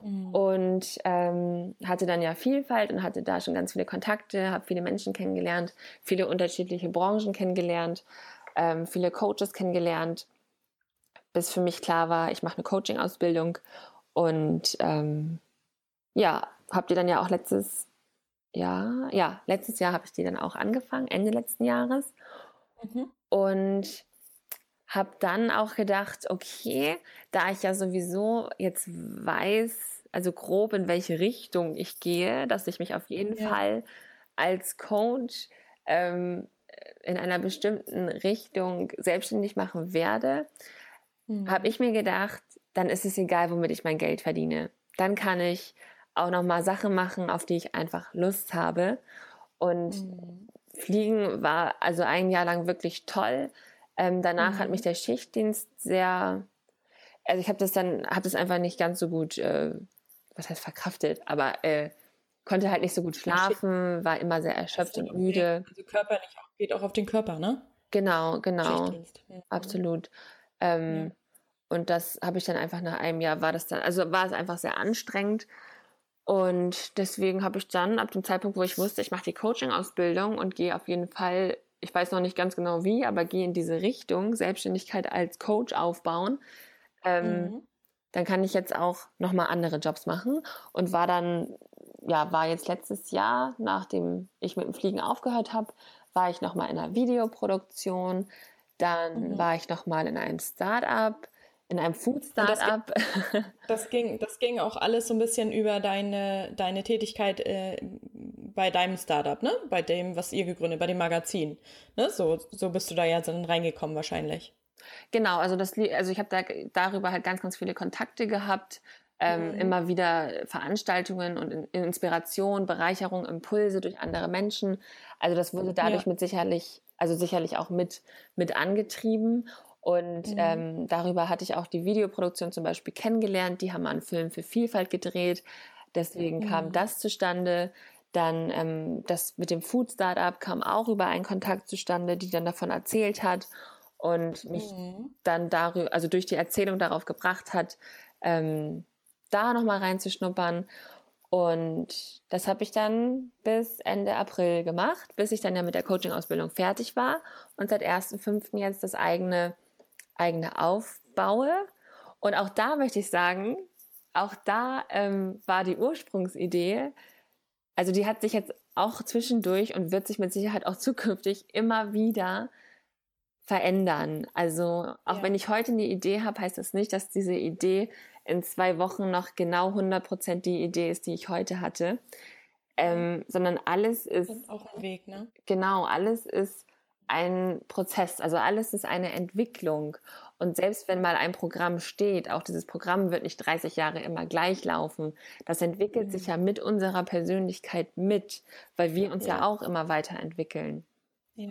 Mhm. Und ähm, hatte dann ja Vielfalt und hatte da schon ganz viele Kontakte, habe viele Menschen kennengelernt, viele unterschiedliche Branchen kennengelernt, ähm, viele Coaches kennengelernt, bis für mich klar war, ich mache eine Coaching-Ausbildung und ähm, ja, habt ihr dann ja auch letztes Jahr, ja, letztes Jahr habe ich die dann auch angefangen, Ende letzten Jahres. Mhm. Und habe dann auch gedacht, okay, da ich ja sowieso jetzt weiß, also grob in welche Richtung ich gehe, dass ich mich auf jeden ja. Fall als Coach ähm, in einer bestimmten Richtung selbstständig machen werde, mhm. habe ich mir gedacht, dann ist es egal, womit ich mein Geld verdiene. Dann kann ich auch noch mal Sachen machen, auf die ich einfach Lust habe. Und mhm. Fliegen war also ein Jahr lang wirklich toll. Ähm, danach mhm. hat mich der Schichtdienst sehr, also ich habe das dann, habe das einfach nicht ganz so gut, äh, was heißt verkraftet, aber äh, konnte halt nicht so gut schlafen, war immer sehr erschöpft und müde. Also körperlich auch, geht auch auf den Körper, ne? Genau, genau. Mhm. Absolut. Ähm, ja. Und das habe ich dann einfach nach einem Jahr war das dann, also war es einfach sehr anstrengend. Und deswegen habe ich dann ab dem Zeitpunkt, wo ich wusste, ich mache die Coaching-Ausbildung und gehe auf jeden Fall, ich weiß noch nicht ganz genau wie, aber gehe in diese Richtung, Selbstständigkeit als Coach aufbauen, ähm, mhm. dann kann ich jetzt auch nochmal andere Jobs machen und war dann, ja, war jetzt letztes Jahr, nachdem ich mit dem Fliegen aufgehört habe, war ich nochmal in einer Videoproduktion, dann mhm. war ich nochmal in einem Start-up, in einem Food-Startup. Das, *laughs* das, ging, das ging auch alles so ein bisschen über deine, deine Tätigkeit äh, bei deinem Startup, ne? Bei dem, was ihr gegründet, bei dem Magazin. Ne? So, so bist du da ja dann reingekommen wahrscheinlich. Genau, also das, also ich habe da darüber halt ganz, ganz viele Kontakte gehabt, ähm, mhm. immer wieder Veranstaltungen und Inspiration, Bereicherung, Impulse durch andere Menschen. Also das wurde dadurch ja. mit sicherlich, also sicherlich auch mit, mit angetrieben. Und mhm. ähm, darüber hatte ich auch die Videoproduktion zum Beispiel kennengelernt. Die haben einen Film für Vielfalt gedreht. Deswegen mhm. kam das zustande. Dann ähm, das mit dem Food Startup kam auch über einen Kontakt zustande, die dann davon erzählt hat und mich mhm. dann darüber, also durch die Erzählung darauf gebracht hat, ähm, da nochmal reinzuschnuppern. Und das habe ich dann bis Ende April gemacht, bis ich dann ja mit der Coaching-Ausbildung fertig war und seit 1.5. jetzt das eigene eigene aufbaue. Und auch da möchte ich sagen, auch da ähm, war die Ursprungsidee, also die hat sich jetzt auch zwischendurch und wird sich mit Sicherheit auch *laughs* zukünftig immer wieder verändern. Also auch ja. wenn ich heute eine Idee habe, heißt das nicht, dass diese Idee in zwei Wochen noch genau 100% die Idee ist, die ich heute hatte. Ähm, sondern alles ist, ist auch ein Weg, ne? Genau, alles ist ein Prozess, also alles ist eine Entwicklung. Und selbst wenn mal ein Programm steht, auch dieses Programm wird nicht 30 Jahre immer gleich laufen. Das entwickelt sich ja mhm. mit unserer Persönlichkeit mit, weil wir uns ja, ja auch immer weiterentwickeln. Ja.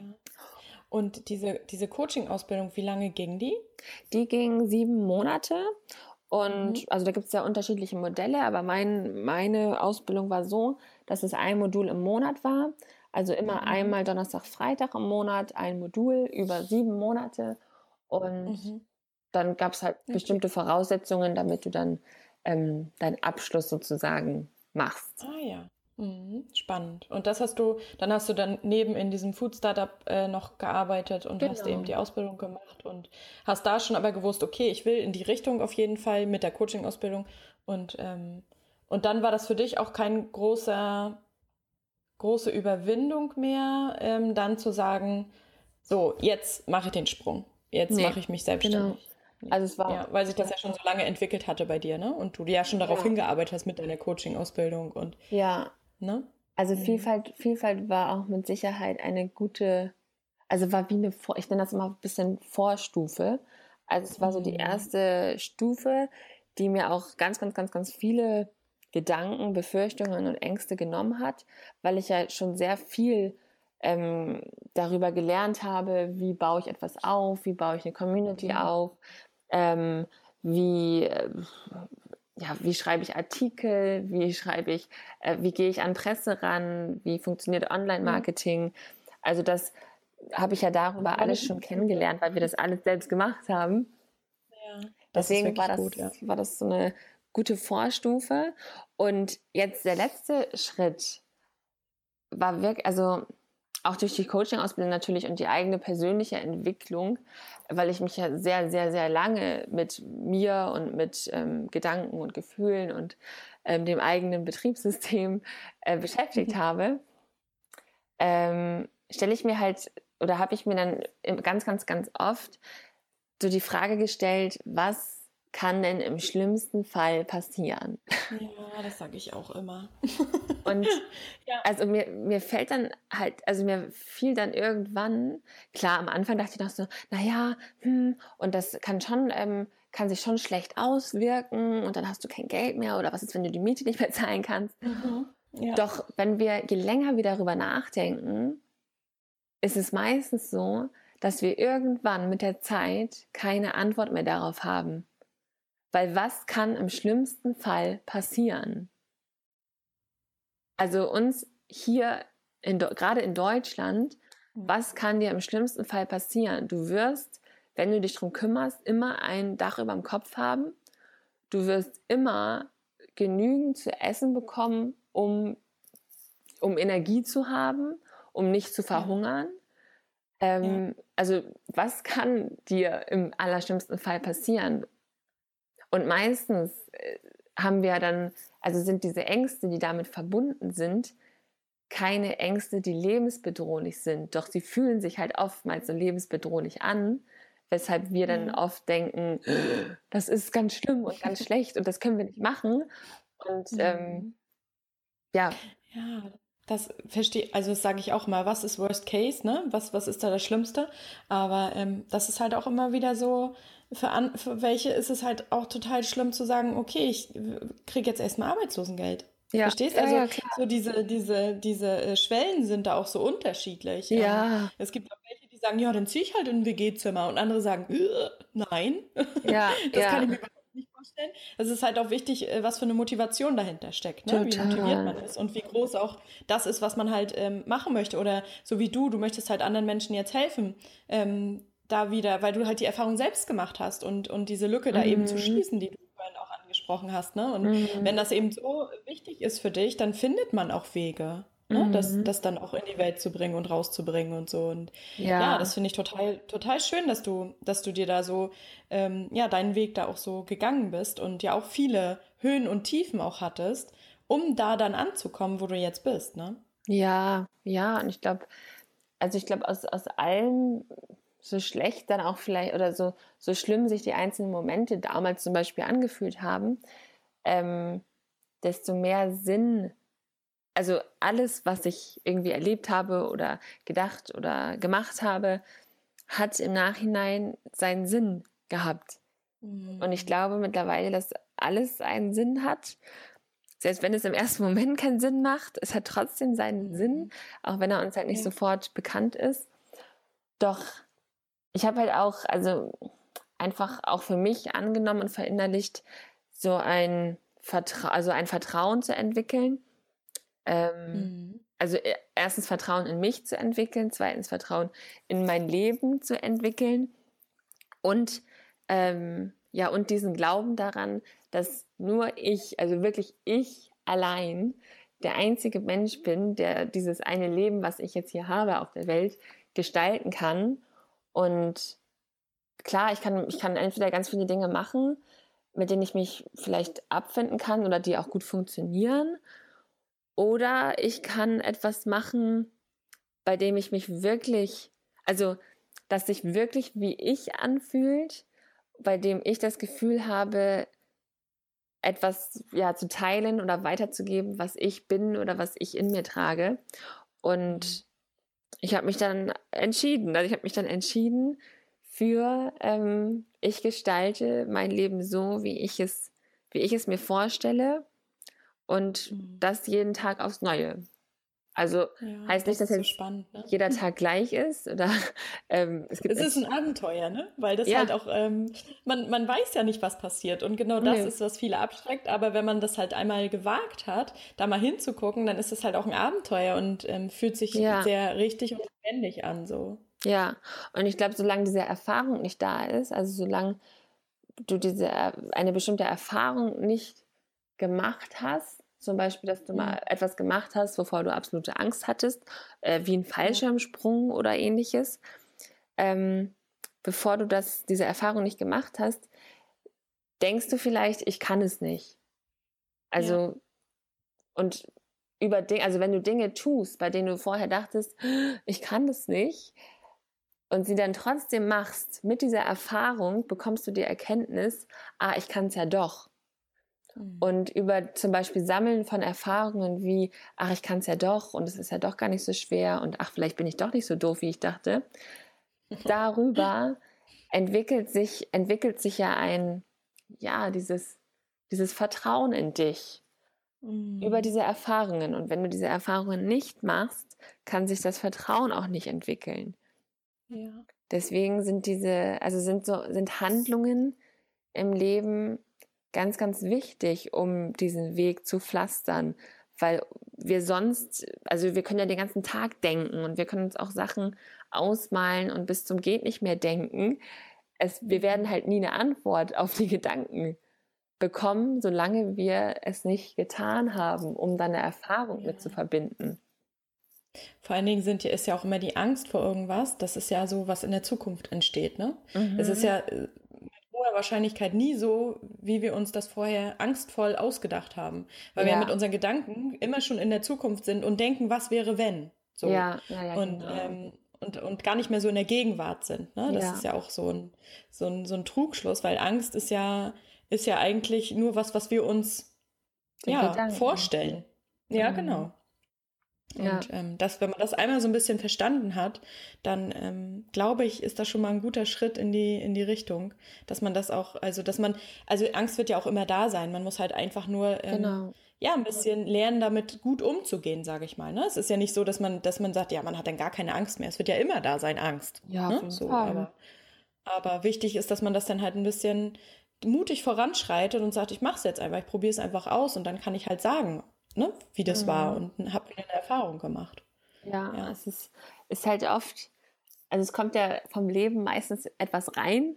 Und diese, diese Coaching-Ausbildung, wie lange ging die? Die ging sieben Monate. Und mhm. also da gibt es ja unterschiedliche Modelle, aber mein, meine Ausbildung war so, dass es ein Modul im Monat war. Also immer mhm. einmal Donnerstag, Freitag im Monat ein Modul über sieben Monate. Und mhm. dann gab es halt okay. bestimmte Voraussetzungen, damit du dann ähm, deinen Abschluss sozusagen machst. Ah ja. Mhm. Spannend. Und das hast du, dann hast du dann neben in diesem Food Startup äh, noch gearbeitet und genau. hast eben die Ausbildung gemacht und hast da schon aber gewusst, okay, ich will in die Richtung auf jeden Fall mit der Coaching-Ausbildung und ähm, und dann war das für dich auch kein großer große Überwindung mehr, ähm, dann zu sagen, so, jetzt mache ich den Sprung. Jetzt nee, mache ich mich selbstständig. Genau. Also es war ja, weil sich das ja schon so lange entwickelt hatte bei dir, ne? Und du ja schon darauf ja. hingearbeitet hast mit deiner Coaching-Ausbildung und ja, ne? Also mhm. Vielfalt, Vielfalt war auch mit Sicherheit eine gute, also war wie eine, ich nenne das immer ein bisschen Vorstufe. Also es war so die mhm. erste Stufe, die mir auch ganz, ganz, ganz, ganz viele Gedanken, Befürchtungen und Ängste genommen hat, weil ich ja schon sehr viel ähm, darüber gelernt habe, wie baue ich etwas auf, wie baue ich eine Community mhm. auf, ähm, wie, äh, ja, wie schreibe ich Artikel, wie schreibe ich, äh, wie gehe ich an Presse ran, wie funktioniert Online-Marketing. Also das habe ich ja darüber alles schon kennengelernt, weil wir das alles selbst gemacht haben. Ja, Deswegen war das, gut, ja. war das so eine gute Vorstufe. Und jetzt der letzte Schritt war wirklich, also auch durch die Coaching-Ausbildung natürlich und die eigene persönliche Entwicklung, weil ich mich ja sehr, sehr, sehr lange mit mir und mit ähm, Gedanken und Gefühlen und ähm, dem eigenen Betriebssystem äh, beschäftigt mhm. habe, ähm, stelle ich mir halt oder habe ich mir dann ganz, ganz, ganz oft so die Frage gestellt, was kann denn im schlimmsten Fall passieren? Ja, das sage ich auch immer. Und *laughs* ja. also mir, mir fällt dann halt, also mir fiel dann irgendwann, klar, am Anfang dachte ich noch so, naja, hm, und das kann schon, ähm, kann sich schon schlecht auswirken und dann hast du kein Geld mehr oder was ist, wenn du die Miete nicht *laughs* mehr zahlen kannst. Mhm. Ja. Doch wenn wir je länger wir darüber nachdenken, ist es meistens so, dass wir irgendwann mit der Zeit keine Antwort mehr darauf haben. Weil was kann im schlimmsten Fall passieren? Also uns hier, in, gerade in Deutschland, mhm. was kann dir im schlimmsten Fall passieren? Du wirst, wenn du dich darum kümmerst, immer ein Dach über dem Kopf haben. Du wirst immer genügend zu essen bekommen, um, um Energie zu haben, um nicht zu verhungern. Ähm, ja. Also was kann dir im allerschlimmsten Fall passieren? Und meistens äh, haben wir dann, also sind diese Ängste, die damit verbunden sind, keine Ängste, die lebensbedrohlich sind. Doch sie fühlen sich halt oftmals so lebensbedrohlich an, weshalb wir dann oft denken, das ist ganz schlimm und ganz schlecht und das können wir nicht machen. Und ähm, ja. Ja, das verstehe, also das sage ich auch mal, was ist Worst Case, ne? Was, was ist da das Schlimmste? Aber ähm, das ist halt auch immer wieder so, für, an, für welche ist es halt auch total schlimm zu sagen, okay, ich kriege jetzt erstmal Arbeitslosengeld. Ja. Verstehst? du? Also ja, so diese, diese, diese äh, Schwellen sind da auch so unterschiedlich. Ja. Ähm, es gibt auch welche, die sagen, ja, dann ziehe ich halt in ein WG-Zimmer und andere sagen, nein. *laughs* Ja, das kann ich mir nicht vorstellen. Es ist halt auch wichtig, äh, was für eine Motivation dahinter steckt, ne? wie motiviert man ist und wie groß auch das ist, was man halt ähm, machen möchte. Oder so wie du, du möchtest halt anderen Menschen jetzt helfen. Ähm, da wieder, weil du halt die Erfahrung selbst gemacht hast und, und diese Lücke da eben zu mhm. schließen, die du vorhin auch angesprochen hast. Ne? Und mhm. wenn das eben so wichtig ist für dich, dann findet man auch Wege. Ne? Mhm. Das, das dann auch in die Welt zu bringen und rauszubringen und so. Und ja, ja das finde ich total, total schön, dass du, dass du dir da so, ähm, ja, deinen Weg da auch so gegangen bist und ja auch viele Höhen und Tiefen auch hattest, um da dann anzukommen, wo du jetzt bist, ne? Ja, ja, und ich glaube, also ich glaube, aus, aus allem so schlecht dann auch vielleicht oder so, so schlimm sich die einzelnen Momente damals zum Beispiel angefühlt haben, ähm, desto mehr Sinn, also alles, was ich irgendwie erlebt habe oder gedacht oder gemacht habe, hat im Nachhinein seinen Sinn gehabt. Mhm. Und ich glaube mittlerweile, dass alles einen Sinn hat. Selbst wenn es im ersten Moment keinen Sinn macht, es hat trotzdem seinen mhm. Sinn, auch wenn er uns halt nicht ja. sofort bekannt ist. Doch ich habe halt auch, also einfach auch für mich angenommen und verinnerlicht, so ein, Vertra also ein Vertrauen zu entwickeln. Ähm, mhm. Also e, erstens Vertrauen in mich zu entwickeln, zweitens Vertrauen in mein Leben zu entwickeln und ähm, ja und diesen Glauben daran, dass nur ich, also wirklich ich allein der einzige Mensch bin, der dieses eine Leben, was ich jetzt hier habe auf der Welt, gestalten kann und klar, ich kann, ich kann entweder ganz viele Dinge machen, mit denen ich mich vielleicht abfinden kann oder die auch gut funktionieren. Oder ich kann etwas machen, bei dem ich mich wirklich, also das sich wirklich wie ich anfühlt, bei dem ich das Gefühl habe, etwas ja zu teilen oder weiterzugeben, was ich bin oder was ich in mir trage. Und ich habe mich dann entschieden, also ich habe mich dann entschieden für, ähm, ich gestalte mein Leben so, wie ich es, wie ich es mir vorstelle und mhm. das jeden Tag aufs Neue. Also ja, heißt nicht, dass jetzt so spannend, ne? jeder Tag gleich ist oder *laughs* ähm, es gibt. Es ist ein Abenteuer, ne? Weil das ja. halt auch ähm, man man weiß ja nicht, was passiert und genau das nee. ist, was viele abschreckt. Aber wenn man das halt einmal gewagt hat, da mal hinzugucken, dann ist das halt auch ein Abenteuer und ähm, fühlt sich ja. sehr richtig und lebendig an so. Ja, und ich glaube, solange diese Erfahrung nicht da ist, also solange du diese eine bestimmte Erfahrung nicht gemacht hast zum Beispiel, dass du mal mhm. etwas gemacht hast, wovor du absolute Angst hattest, äh, wie ein Fallschirmsprung oder ähnliches. Ähm, bevor du das, diese Erfahrung nicht gemacht hast, denkst du vielleicht, ich kann es nicht. Also, ja. und über Dinge, also wenn du Dinge tust, bei denen du vorher dachtest, *gasps* ich kann das nicht, und sie dann trotzdem machst, mit dieser Erfahrung bekommst du die Erkenntnis, ah, ich kann es ja doch. Mhm. Und über zum Beispiel Sammeln von Erfahrungen wie, ach, ich kann es ja doch und es ist ja doch gar nicht so schwer und ach, vielleicht bin ich doch nicht so doof, wie ich dachte. *laughs* Darüber entwickelt sich, entwickelt sich ja ein, ja, dieses, dieses Vertrauen in dich. Mhm. Über diese Erfahrungen. Und wenn du diese Erfahrungen nicht machst, kann sich das Vertrauen auch nicht entwickeln. Ja. Deswegen sind diese, also sind so, sind Handlungen im Leben ganz, ganz wichtig, um diesen Weg zu pflastern, weil wir sonst, also wir können ja den ganzen Tag denken und wir können uns auch Sachen ausmalen und bis zum geht nicht mehr denken. Es, wir werden halt nie eine Antwort auf die Gedanken bekommen, solange wir es nicht getan haben, um dann eine Erfahrung mit zu verbinden. Vor allen Dingen sind, ist ja auch immer die Angst vor irgendwas. Das ist ja so, was in der Zukunft entsteht. Ne? Mhm. Es ist ja äh, hoher Wahrscheinlichkeit nie so, wie wir uns das vorher angstvoll ausgedacht haben. Weil ja. wir mit unseren Gedanken immer schon in der Zukunft sind und denken, was wäre wenn. So. Ja, ja, ja und, genau. ähm, und, und gar nicht mehr so in der Gegenwart sind. Ne? Das ja. ist ja auch so ein, so, ein, so ein Trugschluss, weil Angst ist ja, ist ja eigentlich nur was, was wir uns ja, vorstellen. Ja, mhm. genau. Ja. Und ähm, das, wenn man das einmal so ein bisschen verstanden hat, dann ähm, glaube ich, ist das schon mal ein guter Schritt in die, in die Richtung, dass man das auch, also dass man, also Angst wird ja auch immer da sein. Man muss halt einfach nur ähm, genau. ja ein bisschen lernen, damit gut umzugehen, sage ich mal. Ne? Es ist ja nicht so, dass man, dass man sagt, ja, man hat dann gar keine Angst mehr. Es wird ja immer da sein, Angst. Ja, ne? so, aber, aber wichtig ist, dass man das dann halt ein bisschen mutig voranschreitet und sagt, ich mache es jetzt einfach, ich probiere es einfach aus und dann kann ich halt sagen, ne, wie das mhm. war und habe wieder eine Erfahrung gemacht. Ja, ja, es ist, ist halt oft, also es kommt ja vom Leben meistens etwas rein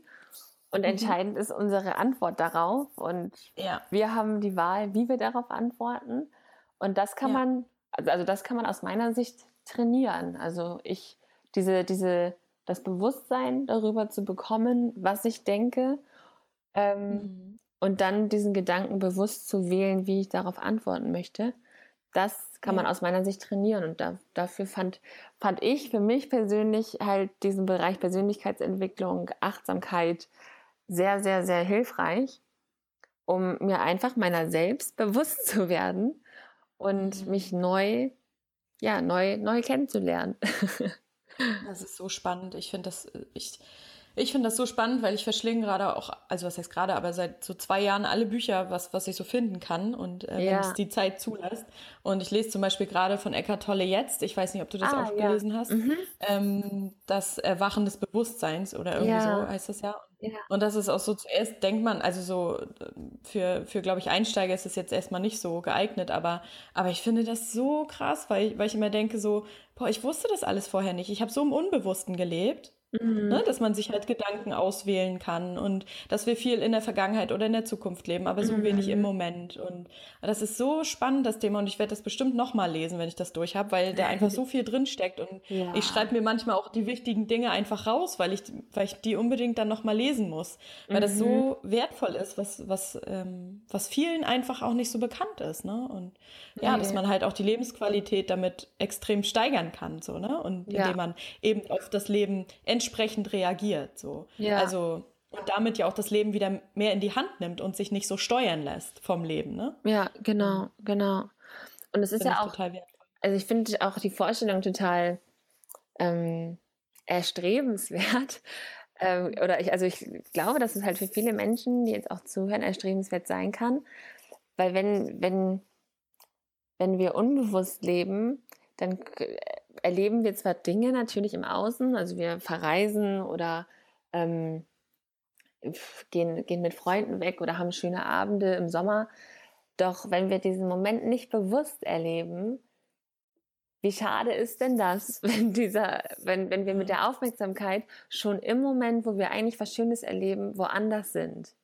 und mhm. entscheidend ist unsere Antwort darauf und ja. wir haben die Wahl, wie wir darauf antworten und das kann ja. man, also, also das kann man aus meiner Sicht trainieren. Also ich, diese, diese, das Bewusstsein darüber zu bekommen, was ich denke, ähm, mhm und dann diesen Gedanken bewusst zu wählen, wie ich darauf antworten möchte, das kann man aus meiner Sicht trainieren. Und da, dafür fand, fand ich für mich persönlich halt diesen Bereich Persönlichkeitsentwicklung, Achtsamkeit sehr, sehr, sehr hilfreich, um mir einfach meiner selbst *laughs* bewusst zu werden und mhm. mich neu, ja, neu, neu kennenzulernen. *laughs* Das ist so spannend. Ich finde das, ich, ich finde das so spannend, weil ich verschlinge gerade auch, also was heißt gerade, aber seit so zwei Jahren alle Bücher, was, was ich so finden kann und äh, ja. wenn es die Zeit zulässt. Und ich lese zum Beispiel gerade von Eckart Tolle jetzt, ich weiß nicht, ob du das ah, auch ja. gelesen hast, mhm. ähm, das Erwachen des Bewusstseins oder irgendwie ja. so heißt das ja. ja. Und das ist auch so zuerst, denkt man, also so für, für glaube ich, Einsteiger ist es jetzt erstmal nicht so geeignet, aber, aber ich finde das so krass, weil ich, weil ich immer denke so, boah, ich wusste das alles vorher nicht. Ich habe so im Unbewussten gelebt Mhm. Ne, dass man sich halt Gedanken auswählen kann und dass wir viel in der Vergangenheit oder in der Zukunft leben, aber so mhm. wenig im Moment. Und das ist so spannend, das Thema. Und ich werde das bestimmt nochmal lesen, wenn ich das durch habe, weil da einfach so viel drinsteckt. Und ja. ich schreibe mir manchmal auch die wichtigen Dinge einfach raus, weil ich, weil ich die unbedingt dann nochmal lesen muss. Weil mhm. das so mhm. wertvoll ist, was, was, ähm, was vielen einfach auch nicht so bekannt ist. Ne? Und ja, dass man halt auch die Lebensqualität damit extrem steigern kann. So, ne? Und ja. indem man eben auf das Leben entsprechend reagiert. So. Ja. Also und damit ja auch das Leben wieder mehr in die Hand nimmt und sich nicht so steuern lässt vom Leben, ne? Ja, genau, genau. Und es ist ja auch, also ich finde auch die Vorstellung total ähm, erstrebenswert. *laughs* Ähm, oder ich, also ich glaube, dass es halt für viele Menschen, die jetzt auch zuhören, erstrebenswert sein kann. Weil wenn, wenn, wenn wir unbewusst leben, dann erleben wir zwar Dinge natürlich im Außen, also wir verreisen oder ähm, gehen, gehen mit Freunden weg oder haben schöne Abende im Sommer. Doch wenn wir diesen Moment nicht bewusst erleben, wie schade ist denn das, *laughs* wenn dieser, wenn, wenn wir mit der Aufmerksamkeit schon im Moment, wo wir eigentlich was Schönes erleben, woanders sind?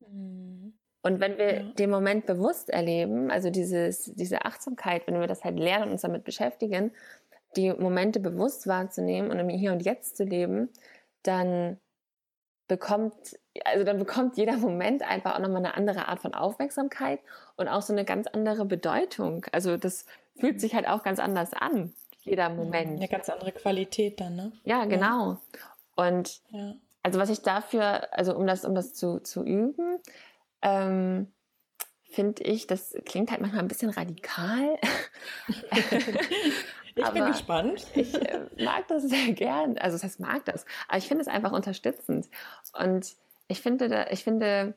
Mhm. Und wenn wir ja. den Moment bewusst erleben, also dieses, diese Achtsamkeit, wenn wir das halt lernen und uns damit beschäftigen, die Momente bewusst wahrzunehmen und im Hier und Jetzt zu leben, dann bekommt, also dann bekommt jeder Moment einfach auch nochmal eine andere Art von Aufmerksamkeit und auch so eine ganz andere Bedeutung. Also das fühlt sich halt auch ganz anders an, jeder Moment. Eine ganz andere Qualität dann, ne? Ja, genau. Und ja. also was ich dafür, also um das, um das zu, zu üben, ähm, finde ich, das klingt halt manchmal ein bisschen radikal. *laughs* *laughs* ich bin gespannt. *laughs* ich äh, mag das sehr gern. Also, das heißt, mag das. Aber ich finde es einfach unterstützend. Und ich finde, ich finde,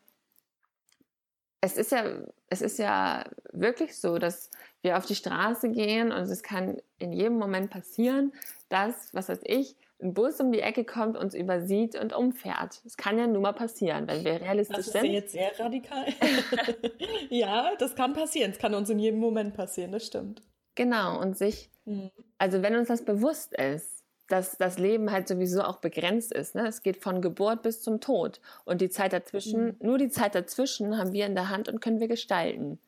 es ist ja, es ist ja wirklich so, dass wir auf die Straße gehen und es kann in jedem Moment passieren, dass, was weiß ich, ein Bus um die Ecke kommt, uns übersieht und umfährt. Das kann ja nur mal passieren, wenn wir realistisch sind. Das ist sind. jetzt sehr radikal. *laughs* ja, das kann passieren. Es kann uns in jedem Moment passieren, das stimmt. Genau, und sich, mhm. also wenn uns das bewusst ist, dass das Leben halt sowieso auch begrenzt ist. Ne? Es geht von Geburt bis zum Tod. Und die Zeit dazwischen, mhm. nur die Zeit dazwischen haben wir in der Hand und können wir gestalten.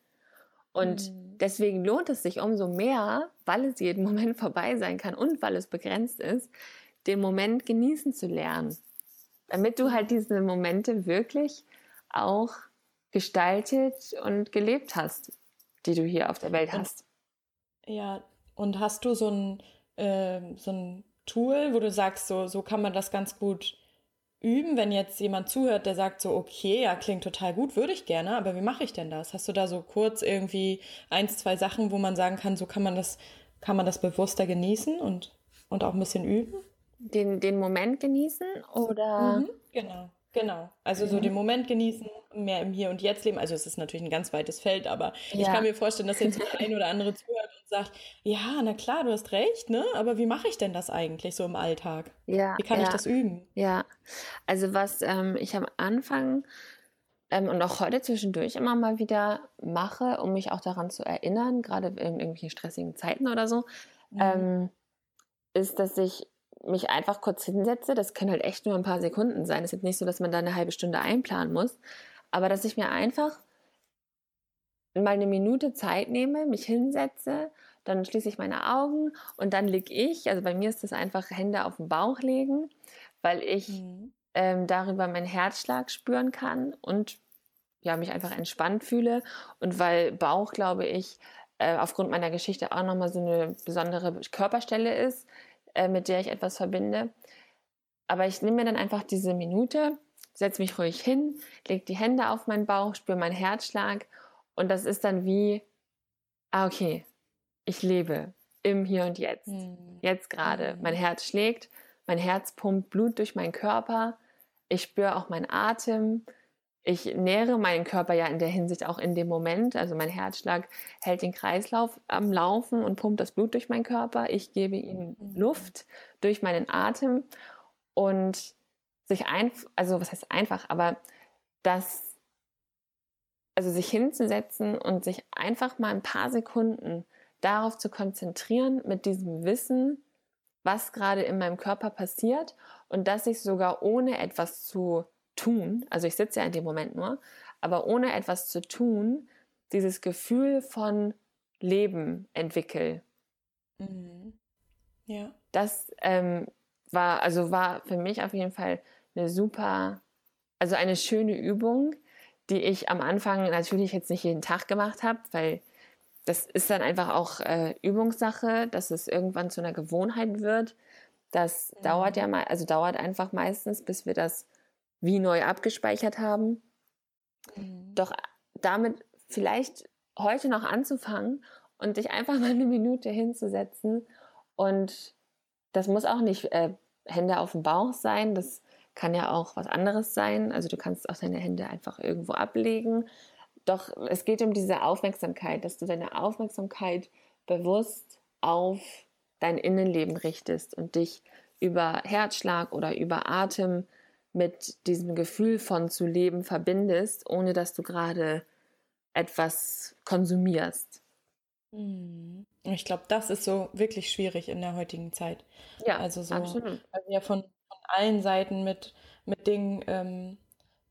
Und mhm. deswegen lohnt es sich umso mehr, weil es jeden *laughs* Moment vorbei sein kann und weil es begrenzt ist, den Moment genießen zu lernen. Damit du halt diese Momente wirklich auch gestaltet und gelebt hast, die du hier auf der Welt hast. Ja, und hast du so ein, äh, so ein Tool, wo du sagst, so, so kann man das ganz gut üben, wenn jetzt jemand zuhört, der sagt so, okay, ja, klingt total gut, würde ich gerne, aber wie mache ich denn das? Hast du da so kurz irgendwie eins, zwei Sachen, wo man sagen kann, so kann man das, kann man das bewusster genießen und, und auch ein bisschen üben? Den, den Moment genießen oder? Mhm, genau. Genau. Also mhm. so den Moment genießen, mehr im Hier und Jetzt leben. Also es ist natürlich ein ganz weites Feld, aber ja. ich kann mir vorstellen, dass jetzt der *laughs* ein oder andere zuhört sagt, ja, na klar, du hast recht, ne? Aber wie mache ich denn das eigentlich so im Alltag? Ja. Wie kann ja. ich das üben? Ja. Also was ähm, ich am Anfang ähm, und auch heute zwischendurch immer mal wieder mache, um mich auch daran zu erinnern, gerade in irgendwelchen stressigen Zeiten oder so, mhm. ähm, ist, dass ich mich einfach kurz hinsetze, das können halt echt nur ein paar Sekunden sein. Es ist nicht so, dass man da eine halbe Stunde einplanen muss, aber dass ich mir einfach mal eine Minute Zeit nehme, mich hinsetze, dann schließe ich meine Augen und dann lege ich, also bei mir ist das einfach Hände auf den Bauch legen, weil ich mhm. ähm, darüber meinen Herzschlag spüren kann und ja, mich einfach entspannt fühle und weil Bauch, glaube ich, äh, aufgrund meiner Geschichte auch nochmal so eine besondere Körperstelle ist, äh, mit der ich etwas verbinde. Aber ich nehme mir dann einfach diese Minute, setze mich ruhig hin, lege die Hände auf meinen Bauch, spüre meinen Herzschlag und das ist dann wie, ah, okay, ich lebe im Hier und Jetzt. Mhm. Jetzt gerade. Mhm. Mein Herz schlägt, mein Herz pumpt Blut durch meinen Körper, ich spüre auch meinen Atem, ich nähere meinen Körper ja in der Hinsicht auch in dem Moment. Also mein Herzschlag hält den Kreislauf am Laufen und pumpt das Blut durch meinen Körper. Ich gebe ihm mhm. Luft durch meinen Atem und sich einfach, also was heißt einfach, aber das, also sich hinzusetzen und sich einfach mal ein paar Sekunden darauf zu konzentrieren mit diesem Wissen, was gerade in meinem Körper passiert und dass ich sogar ohne etwas zu tun, also ich sitze ja in dem Moment nur, aber ohne etwas zu tun, dieses Gefühl von Leben entwickle. Mhm. Ja. Das ähm, war, also war für mich auf jeden Fall eine super, also eine schöne Übung, die ich am Anfang natürlich jetzt nicht jeden Tag gemacht habe, weil das ist dann einfach auch äh, Übungssache, dass es irgendwann zu einer Gewohnheit wird. Das mhm. dauert ja mal, also dauert einfach meistens, bis wir das wie neu abgespeichert haben. Mhm. Doch damit vielleicht heute noch anzufangen und dich einfach mal eine Minute hinzusetzen. Und das muss auch nicht äh, Hände auf dem Bauch sein, das kann ja auch was anderes sein. Also du kannst auch deine Hände einfach irgendwo ablegen. Doch es geht um diese Aufmerksamkeit, dass du deine Aufmerksamkeit bewusst auf dein Innenleben richtest und dich über Herzschlag oder über Atem mit diesem Gefühl von zu leben verbindest, ohne dass du gerade etwas konsumierst. Mhm. Ich glaube, das ist so wirklich schwierig in der heutigen Zeit. Ja, also so, absolut. weil wir von allen Seiten mit, mit Dingen ähm,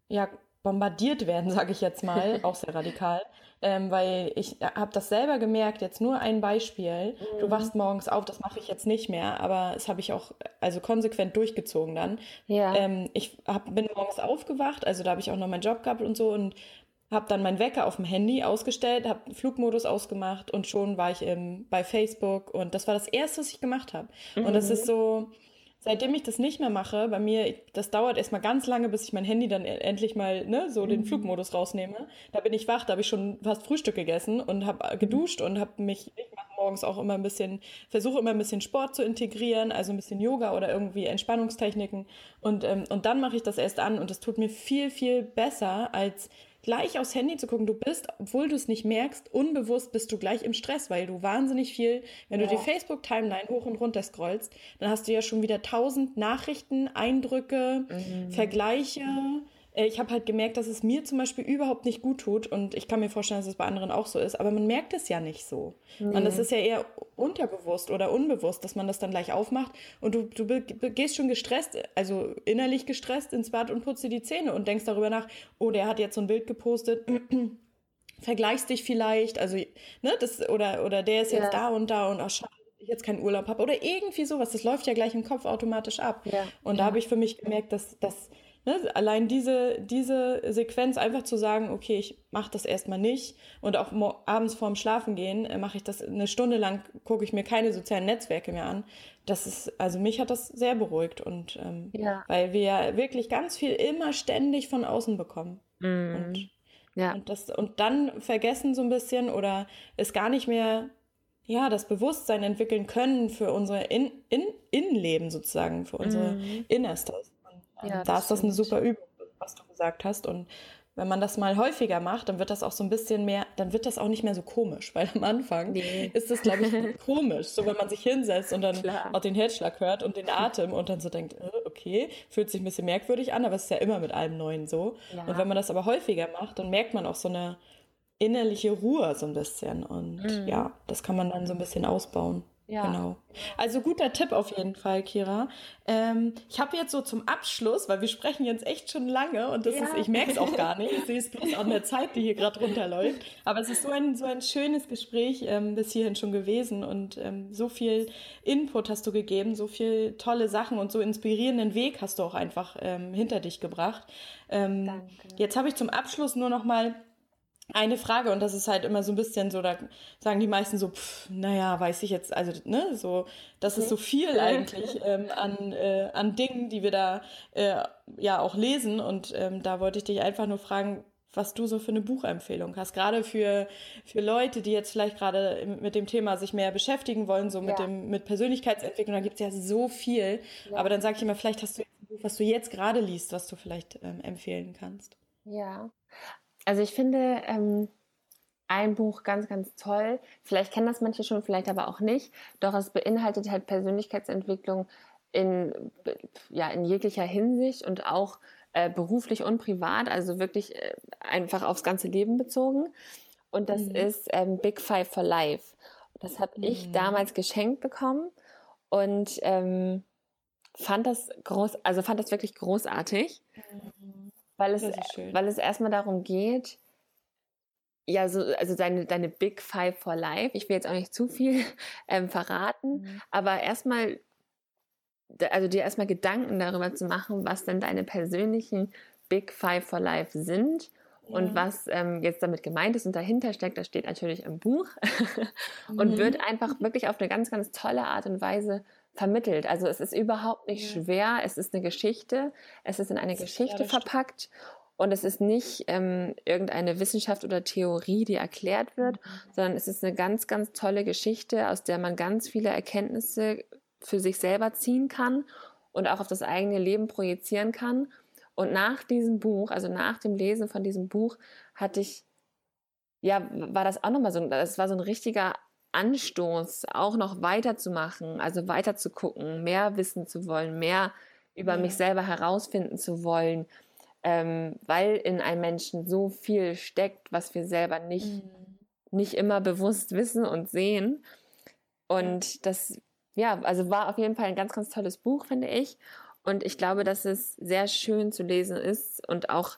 ja, bombardiert werden, *laughs* sage ich jetzt mal, *laughs* auch sehr radikal. Ähm, weil ich habe das selber gemerkt, jetzt nur ein Beispiel. Mhm. Du wachst morgens auf, das mache ich jetzt nicht mehr, aber das habe ich auch also konsequent durchgezogen dann. Ja. Ähm, ich hab, bin morgens aufgewacht, also da habe ich auch noch meinen Job gehabt und so und habe dann meinen Wecker auf dem Handy ausgestellt, habe Flugmodus ausgemacht und schon war ich im, bei Facebook und das war das Erste, was ich gemacht habe. Mhm. Und das ist so, seitdem ich das nicht mehr mache, bei mir, das dauert erstmal ganz lange, bis ich mein Handy dann e-, endlich mal ne, so mhm. den Flugmodus rausnehme. Da bin ich wach, da habe ich schon fast Frühstück gegessen und habe geduscht und habe mich, ich mache morgens auch immer ein bisschen, versuche immer ein bisschen Sport zu integrieren, also ein bisschen Yoga oder irgendwie Entspannungstechniken. Und, ähm, und dann mache ich das erst an und das tut mir viel, viel besser, als gleich aufs Handy zu gucken. Du bist, obwohl du es nicht merkst, unbewusst bist du gleich im Stress, weil du wahnsinnig viel, wenn ja. du die Facebook-Timeline hoch und runter scrollst, dann hast du ja schon wieder tausend Nachrichten, Eindrücke, mhm. Vergleiche. Äh, ich habe halt gemerkt, dass es mir zum Beispiel überhaupt nicht gut tut und ich kann mir vorstellen, dass es bei anderen auch so ist, aber man merkt es ja nicht so. Nee. Und das ist ja eher unterbewusst oder unbewusst, dass man das dann gleich aufmacht und du, du gehst schon gestresst, also innerlich gestresst ins Bad und putzt dir die Zähne und denkst darüber nach, oh, der hat jetzt so ein Bild gepostet. *clears throat* vergleichst dich vielleicht, also, ne, das, oder, oder der ist jetzt ja. da und da und ach, schade, ich jetzt keinen Urlaub habe oder irgendwie sowas. Das läuft ja gleich im Kopf automatisch ab. Ja. Und da habe ich für mich gemerkt, dass, dass ne, allein diese, diese Sequenz einfach zu sagen, okay, ich mache das erstmal nicht und auch abends vorm Schlafengehen äh, mache ich das eine Stunde lang, gucke ich mir keine sozialen Netzwerke mehr an. Das ist, also mich hat das sehr beruhigt und ähm, ja. weil wir ja wirklich ganz viel immer ständig von außen bekommen. Mhm. Und, ja. und, das, und dann vergessen so ein bisschen oder es gar nicht mehr ja, das Bewusstsein entwickeln können für unser In In Innenleben sozusagen, für unser mhm. Innerstes. Ja, da ist das eine super Übung, was du gesagt hast. Und wenn man das mal häufiger macht, dann wird das auch so ein bisschen mehr, dann wird das auch nicht mehr so komisch, weil am Anfang nee. ist es, glaube ich, *laughs* komisch, so wenn man sich hinsetzt und dann Klar. auch den Herzschlag hört und den Atem und dann so denkt, äh, okay, fühlt sich ein bisschen merkwürdig an, aber es ist ja immer mit allem Neuen so. Ja. Und wenn man das aber häufiger macht, dann merkt man auch so eine innerliche Ruhe so ein bisschen und mhm. ja, das kann man dann so ein bisschen ausbauen. Ja. Genau. Also guter Tipp auf jeden Fall, Kira. Ähm, ich habe jetzt so zum Abschluss, weil wir sprechen jetzt echt schon lange und das ja. ist, ich merke es auch gar nicht. Ich sehe es bloß an der Zeit, die hier gerade runterläuft. Aber es ist so ein, so ein schönes Gespräch ähm, bis hierhin schon gewesen und ähm, so viel Input hast du gegeben, so viel tolle Sachen und so inspirierenden Weg hast du auch einfach ähm, hinter dich gebracht. Ähm, Danke. Jetzt habe ich zum Abschluss nur noch mal eine Frage und das ist halt immer so ein bisschen so, da sagen die meisten so, pff, naja, weiß ich jetzt, also, ne, so, das ist so viel *laughs* eigentlich ähm, an, äh, an Dingen, die wir da äh, ja auch lesen und ähm, da wollte ich dich einfach nur fragen, was du so für eine Buchempfehlung hast, gerade für, für Leute, die jetzt vielleicht gerade mit dem Thema sich mehr beschäftigen wollen, so mit ja. dem, mit Persönlichkeitsentwicklung, da gibt es ja so viel, ja. aber dann sag ich immer, vielleicht hast du ein Buch, was du jetzt gerade liest, was du vielleicht ähm, empfehlen kannst. Ja, also ich finde ähm, ein Buch ganz, ganz toll. Vielleicht kennen das manche schon, vielleicht aber auch nicht. Doch es beinhaltet halt Persönlichkeitsentwicklung in, ja, in jeglicher Hinsicht und auch äh, beruflich und privat, also wirklich äh, einfach aufs ganze Leben bezogen. Und das mhm. ist ähm, Big Five for Life. Das habe ich mhm. damals geschenkt bekommen und ähm, fand das groß, also fand das wirklich großartig. Mhm weil es, weil es erstmal darum geht, ja, so, also deine, deine Big Five for Life. Ich will jetzt auch nicht zu viel *laughs* ähm, verraten, mhm. aber erstmal, also dir erstmal Gedanken darüber zu machen, was denn deine persönlichen Big Five for Life sind ja. und was ähm, jetzt damit gemeint ist und dahinter steckt, das steht natürlich im Buch *laughs* und mhm. wird einfach wirklich auf eine ganz, ganz tolle Art und Weise vermittelt. Also es ist überhaupt nicht ja. schwer, es ist eine Geschichte, es ist in eine Geschichte ja, verpackt und es ist nicht ähm, irgendeine Wissenschaft oder Theorie, die erklärt wird, mhm. sondern es ist eine ganz, ganz tolle Geschichte, aus der man ganz viele Erkenntnisse für sich selber ziehen kann und auch auf das eigene Leben projizieren kann. Und nach diesem Buch, also nach dem Lesen von diesem Buch, hatte ich, ja, war das auch nochmal so, es war so ein richtiger Anstoß, auch noch weiterzumachen, also weiter zu gucken, mehr wissen zu wollen, mehr über ja. mich selber herausfinden zu wollen, ähm, weil in einem Menschen so viel steckt, was wir selber nicht, mhm. nicht immer bewusst wissen und sehen. Und das, ja, also war auf jeden Fall ein ganz, ganz tolles Buch, finde ich. Und ich glaube, dass es sehr schön zu lesen ist und auch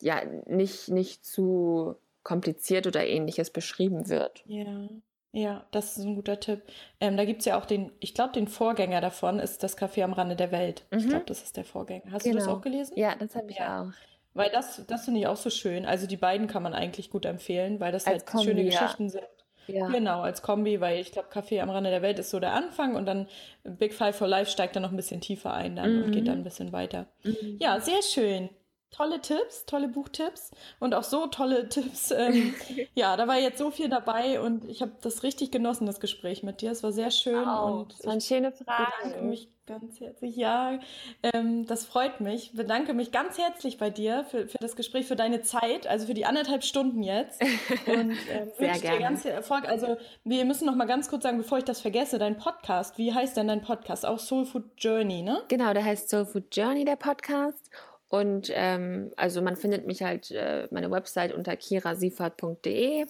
ja nicht, nicht zu kompliziert oder ähnliches beschrieben wird. Ja. Ja, das ist ein guter Tipp. Ähm, da gibt es ja auch den, ich glaube, den Vorgänger davon ist das Café am Rande der Welt. Mhm. Ich glaube, das ist der Vorgänger. Hast genau. du das genau. auch gelesen? Ja, das habe ich ja. auch. Weil das, das finde ich auch so schön. Also die beiden kann man eigentlich gut empfehlen, weil das als halt Kombi, schöne ja. Geschichten sind. Ja. Genau, als Kombi, weil ich glaube, Café am Rande der Welt ist so der Anfang und dann Big Five for Life steigt dann noch ein bisschen tiefer ein dann mhm. und geht dann ein bisschen weiter. Mhm. Ja, sehr schön tolle Tipps, tolle Buchtipps und auch so tolle *laughs* Tipps. Ähm, *laughs* ja, da war jetzt so viel dabei und ich habe das richtig genossen, das Gespräch mit dir. Es war sehr schön oh, und waren schöne Fragen. Ich bedanke mich ganz herzlich. Ja, ähm, das freut mich. Ich bedanke mich ganz herzlich bei dir für, für das Gespräch, für deine Zeit, also für die anderthalb Stunden jetzt. *laughs* Und ähm, wünsche dir ganz viel Erfolg. Also wir müssen noch mal ganz kurz sagen, bevor ich das vergesse, dein Podcast. Wie heißt denn dein Podcast? Auch Soul Food Journey, ne? Genau, der heißt Soul Food Journey, der Podcast. Und ähm, also man findet mich halt, äh, meine Website unter kirasiefert.de.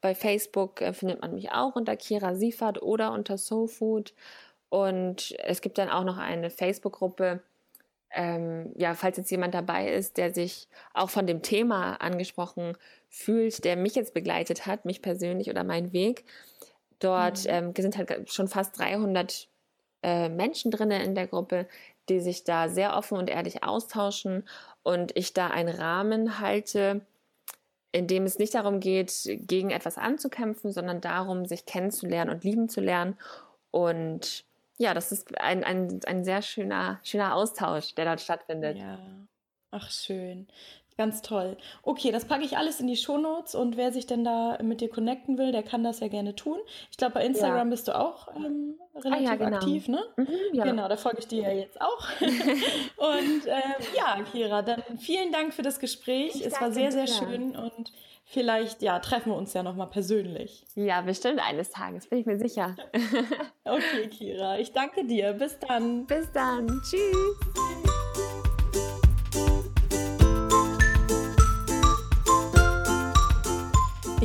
Bei Facebook äh, findet man mich auch unter Kira Siefert oder unter Soulfood. Und es gibt dann auch noch eine Facebook-Gruppe, ähm, ja, falls jetzt jemand dabei ist, der sich auch von dem Thema angesprochen fühlt, der mich jetzt begleitet hat, mich persönlich oder meinen Weg. Dort mhm. ähm, sind halt schon fast 300 äh, Menschen drin in der Gruppe, die sich da sehr offen und ehrlich austauschen und ich da einen Rahmen halte, in dem es nicht darum geht, gegen etwas anzukämpfen, sondern darum, sich kennenzulernen und lieben zu lernen. Und ja, das ist ein, ein, ein sehr schöner, schöner Austausch, der dort stattfindet. Ja. Ach, schön. Ganz toll. Okay, das packe ich alles in die Shownotes und wer sich denn da mit dir connecten will, der kann das ja gerne tun. Ich glaube, bei Instagram ja. bist du auch ähm, relativ ah, ja, genau. aktiv, ne? Mhm, ja. Genau, da folge ich dir ja jetzt auch. *laughs* und ähm, ja, Kira, dann vielen Dank für das Gespräch. Ich es war sehr, sehr schön und vielleicht ja, treffen wir uns ja nochmal persönlich. Ja, bestimmt eines Tages, bin ich mir sicher. *laughs* okay, Kira, ich danke dir. Bis dann. Bis dann. Tschüss.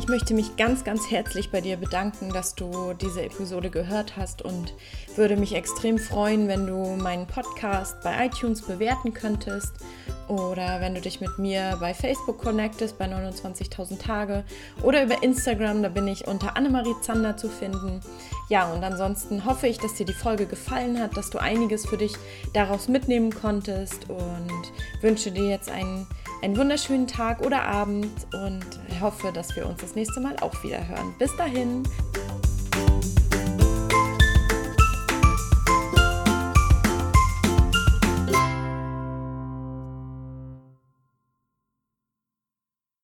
Ich möchte mich ganz, ganz herzlich bei dir bedanken, dass du diese Episode gehört hast und würde mich extrem freuen, wenn du meinen Podcast bei iTunes bewerten könntest oder wenn du dich mit mir bei Facebook connectest bei 29.000 Tage oder über Instagram, da bin ich unter Annemarie Zander zu finden. Ja, und ansonsten hoffe ich, dass dir die Folge gefallen hat, dass du einiges für dich daraus mitnehmen konntest und wünsche dir jetzt einen einen wunderschönen Tag oder Abend und hoffe, dass wir uns das nächste Mal auch wieder hören. Bis dahin.